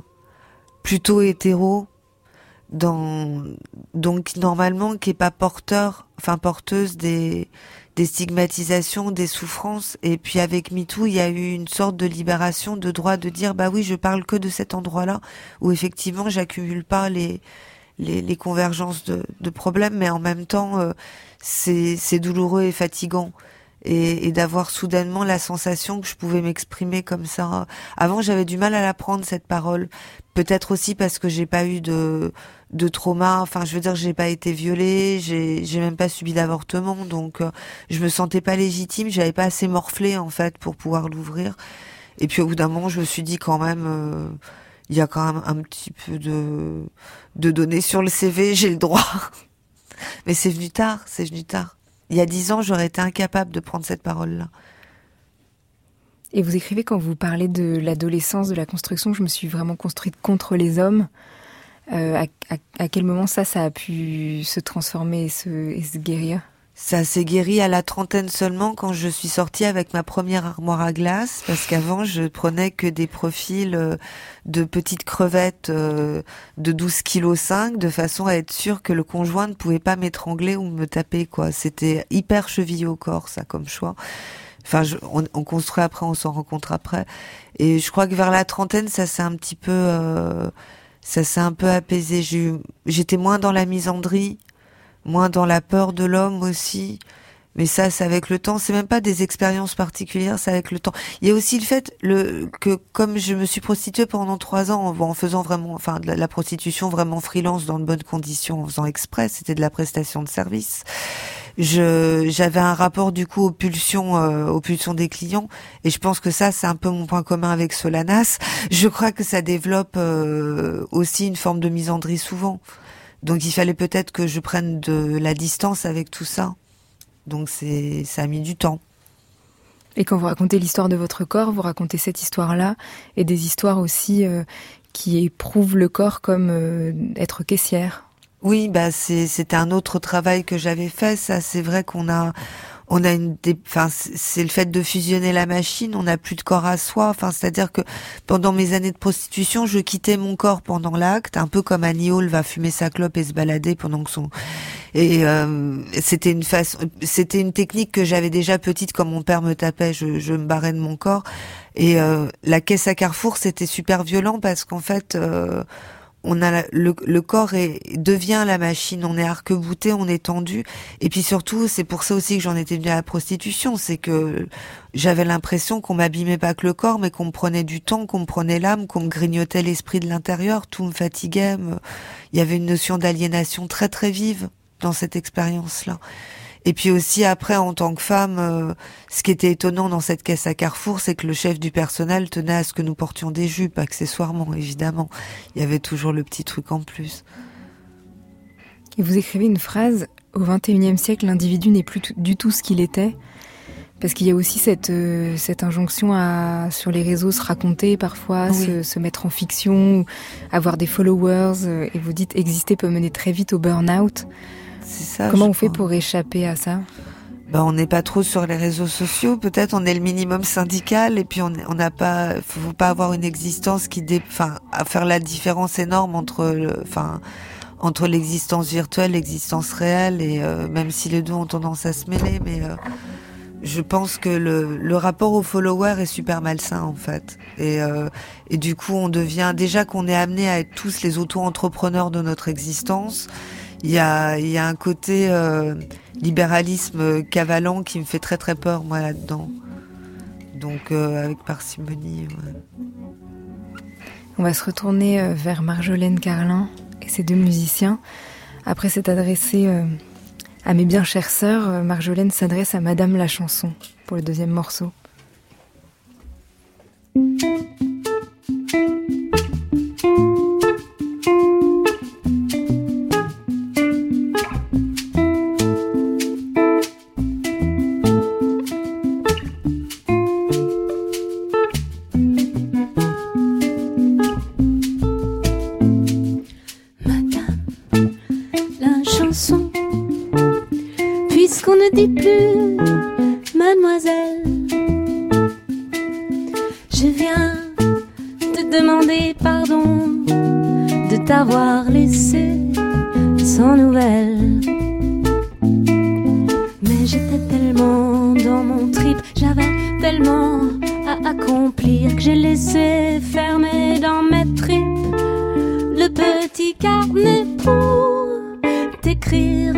plutôt hétéro, donc normalement qui est pas porteur, enfin porteuse des des stigmatisations, des souffrances. Et puis avec MeToo, il y a eu une sorte de libération de droit de dire bah oui, je parle que de cet endroit-là où effectivement j'accumule pas les les, les convergences de, de problèmes, mais en même temps euh, c'est douloureux et fatigant. Et, et d'avoir soudainement la sensation que je pouvais m'exprimer comme ça. Avant, j'avais du mal à la prendre cette parole. Peut-être aussi parce que j'ai pas eu de de trauma. Enfin, je veux dire, j'ai pas été violée, j'ai même pas subi d'avortement, donc euh, je me sentais pas légitime. J'avais pas assez morflé en fait pour pouvoir l'ouvrir. Et puis au bout d'un moment, je me suis dit quand même, euh, il y a quand même un petit peu de de données sur le CV. J'ai le droit. (laughs) Mais c'est venu tard. C'est venu tard. Il y a dix ans, j'aurais été incapable de prendre cette parole-là. Et vous écrivez quand vous parlez de l'adolescence, de la construction, je me suis vraiment construite contre les hommes. Euh, à, quel moment ça, ça a pu se transformer et se guérir? Ça s'est guéri à la trentaine seulement quand je suis sortie avec ma première armoire à glace, parce qu'avant je prenais que des profils euh, de petites crevettes euh, de 12 kg 5 de façon à être sûre que le conjoint ne pouvait pas m'étrangler ou me taper quoi. C'était hyper chevillé au corps ça comme choix. Enfin, on, construit après, on s'en rencontre après. Et je crois que vers la trentaine, ça s'est un petit peu, euh, ça s'est un peu apaisé. J'étais moins dans la misandrie, moins dans la peur de l'homme aussi. Mais ça, c'est avec le temps. C'est même pas des expériences particulières, c'est avec le temps. Il y a aussi le fait le, que comme je me suis prostituée pendant trois ans en, faisant vraiment, enfin, de la, la, prostitution vraiment freelance dans de bonnes conditions, en faisant exprès, c'était de la prestation de service je j'avais un rapport du coup aux pulsions euh, aux pulsions des clients et je pense que ça c'est un peu mon point commun avec Solanas je crois que ça développe euh, aussi une forme de misandrie souvent donc il fallait peut-être que je prenne de la distance avec tout ça. Donc c'est ça a mis du temps. Et quand vous racontez l'histoire de votre corps vous racontez cette histoire là et des histoires aussi euh, qui éprouvent le corps comme euh, être caissière. Oui, bah c'était un autre travail que j'avais fait. Ça, c'est vrai qu'on a, on a une, enfin c'est le fait de fusionner la machine. On n'a plus de corps à soi. Enfin, c'est-à-dire que pendant mes années de prostitution, je quittais mon corps pendant l'acte, un peu comme Annie Hall va fumer sa clope et se balader pendant que son. Et euh, c'était une façon, c'était une technique que j'avais déjà petite quand mon père me tapait. Je, je me barrais de mon corps. Et euh, la caisse à Carrefour, c'était super violent parce qu'en fait. Euh, on a le, le corps est, devient la machine, on est arc-bouté, on est tendu. Et puis surtout, c'est pour ça aussi que j'en étais venue à la prostitution, c'est que j'avais l'impression qu'on m'abîmait pas que le corps, mais qu'on me prenait du temps, qu'on me prenait l'âme, qu'on me grignotait l'esprit de l'intérieur, tout me fatiguait. Il y avait une notion d'aliénation très très vive dans cette expérience-là. Et puis aussi après, en tant que femme, euh, ce qui était étonnant dans cette caisse à Carrefour, c'est que le chef du personnel tenait à ce que nous portions des jupes, accessoirement, évidemment. Il y avait toujours le petit truc en plus. Et vous écrivez une phrase, au XXIe siècle, l'individu n'est plus du tout ce qu'il était. Parce qu'il y a aussi cette, euh, cette injonction à, sur les réseaux, se raconter parfois, se, se, mettre en fiction, avoir des followers. Euh, et vous dites, exister peut mener très vite au burn-out. Comment on fait pour échapper à ça? Ben, on n'est pas trop sur les réseaux sociaux. Peut-être on est le minimum syndical et puis on n'a pas, faut pas avoir une existence qui, enfin, à faire la différence énorme entre, enfin, entre l'existence virtuelle, l'existence réelle et euh, même si les deux ont tendance à se mêler, mais euh, je pense que le, le rapport aux followers est super malsain en fait. Et, euh, et du coup, on devient déjà qu'on est amené à être tous les auto-entrepreneurs de notre existence il y a, y a un côté euh, libéralisme cavalant qui me fait très très peur moi là-dedans. Donc euh, avec parcimonie. On va se retourner euh, vers Marjolaine Carlin et ses deux musiciens. Après s'être adressé à mes bien chères sœurs, Marjolaine s'adresse à Madame la chanson pour le deuxième morceau. dis plus, mademoiselle. Je viens te demander pardon de t'avoir laissé sans nouvelles. Mais j'étais tellement dans mon trip, j'avais tellement à accomplir que j'ai laissé fermer dans mes tripes le petit carnet pour t'écrire.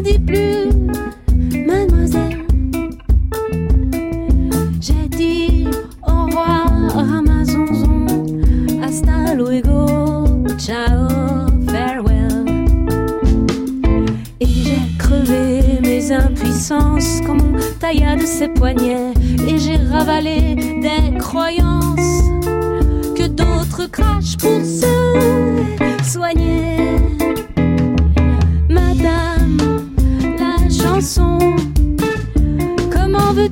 dis plus, mademoiselle. J'ai dit au revoir à ma zonzon, hasta luego, ciao, farewell. Et j'ai crevé mes impuissances comme on tailla de ses poignets, et j'ai ravalé des croyances que d'autres crachent pour se soigner.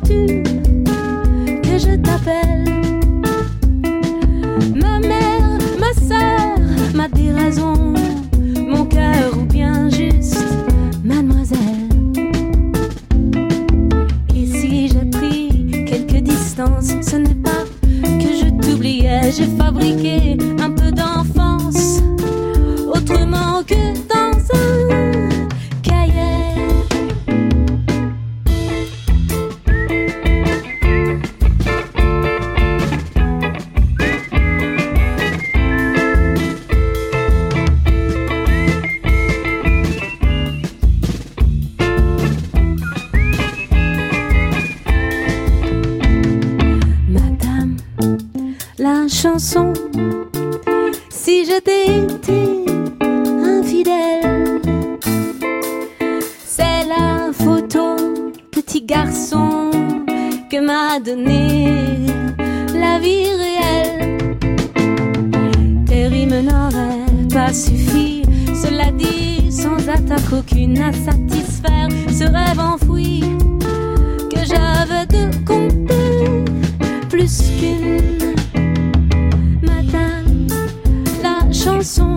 que je t'appelle? Ma mère, ma sœur m'a dit raison, mon cœur ou bien juste mademoiselle? Et si j'ai pris quelques distances, ce n'est pas que je t'oubliais, j'ai fabriqué la vie réelle. Tes rimes n'auraient pas suffi, cela dit, sans attaque aucune à satisfaire ce rêve enfoui que j'avais de compter plus qu'une. Madame, la chanson.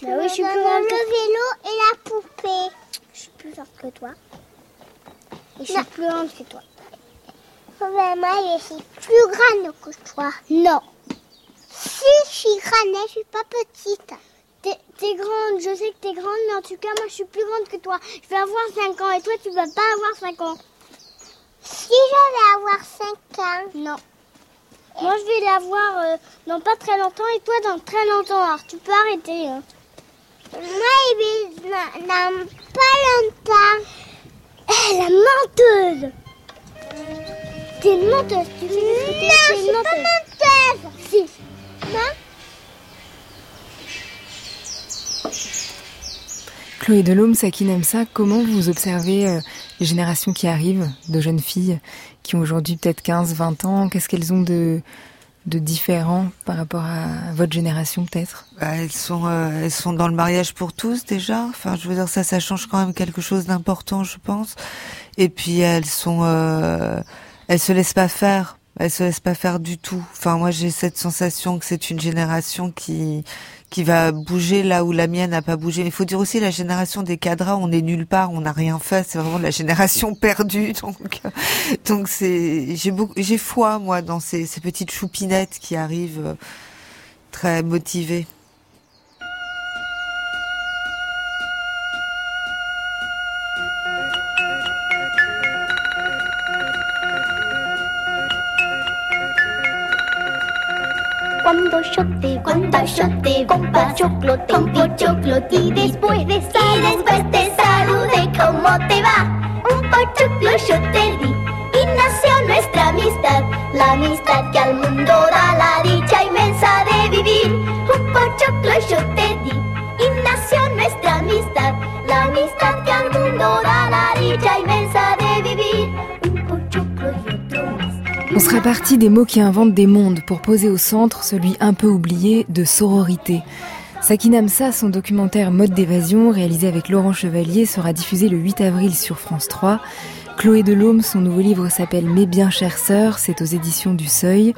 Bah oui, je suis plus grande que le vélo et la poupée. Je suis plus forte que toi. Et je suis plus grande que toi. Ouais, moi, je suis plus grande que toi. Non. Si, je suis grande, je suis pas petite. T'es t'es grande, je sais que t'es grande, mais en tout cas, moi, je suis plus grande que toi. Je vais avoir 5 ans et toi, tu vas pas avoir 5 ans. Si je vais avoir 5 ans Non. Moi, je vais l'avoir euh, dans pas très longtemps et toi, dans très longtemps. Alors, tu peux arrêter. hein. Moi, il dans, pas longtemps. Eh, la menteuse. T'es une menteuse, tu Non, je suis pas menteuse. Si. Non. Chloé Delhomme, Sakine Amsa, comment vous observez euh, les générations qui arrivent de jeunes filles qui ont aujourd'hui peut-être 15, 20 ans? Qu'est-ce qu'elles ont de, de différent par rapport à votre génération peut-être? Bah, elles sont, euh, elles sont dans le mariage pour tous déjà. Enfin, je veux dire ça, ça change quand même quelque chose d'important, je pense. Et puis elles sont, euh, elles se laissent pas faire. Elles se laissent pas faire du tout. Enfin, moi, j'ai cette sensation que c'est une génération qui qui va bouger là où la mienne n'a pas bougé. Il faut dire aussi la génération des cadras, on est nulle part, on n'a rien fait. C'est vraiment la génération (laughs) perdue. Donc, euh, donc c'est, j'ai beaucoup, j'ai foi moi dans ces, petites choupinettes qui arrivent euh, très motivées. Cuando yo te, cuando yo te compra chocolate, compro chocolate y después de y después te salude cómo te va. Un pochoclo yo te di y nació nuestra amistad, la amistad On serait parti des mots qui inventent des mondes pour poser au centre celui un peu oublié de sororité. Sakine Amsa, son documentaire Mode d'évasion, réalisé avec Laurent Chevalier, sera diffusé le 8 avril sur France 3. Chloé Delhomme, son nouveau livre s'appelle Mes bien chères sœurs, c'est aux éditions du Seuil.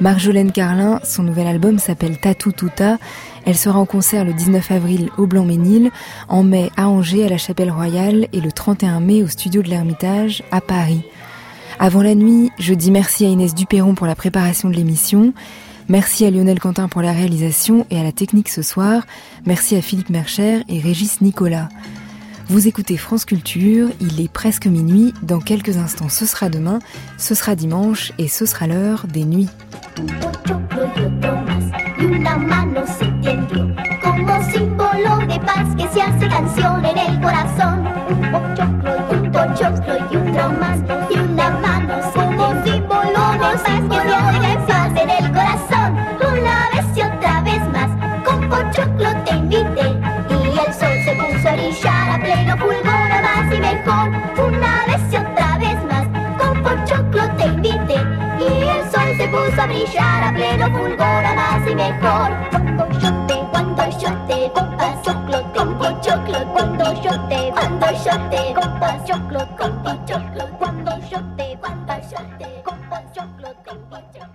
Marjolaine Carlin, son nouvel album s'appelle Tatou Touta. Elle sera en concert le 19 avril au Blanc-Ménil, en mai à Angers à la Chapelle Royale et le 31 mai au studio de l'Ermitage à Paris. Avant la nuit, je dis merci à Inès Duperron pour la préparation de l'émission. Merci à Lionel Quentin pour la réalisation et à la technique ce soir. Merci à Philippe Mercher et Régis Nicolas. Vous écoutez France Culture, il est presque minuit, dans quelques instants ce sera demain, ce sera dimanche et ce sera l'heure des nuits. Paz que se en el corazón una vez y otra vez más con pochoclo te invité y el sol se puso a brillar a pleno fulgor a más y mejor una vez y otra vez más con pochoclo te invité y el sol se puso a brillar a pleno fulgor a más y mejor yo te cuando yo te compa choclo con pochoclo cuando yo te cuando yo te compa choclo con pochoclo 어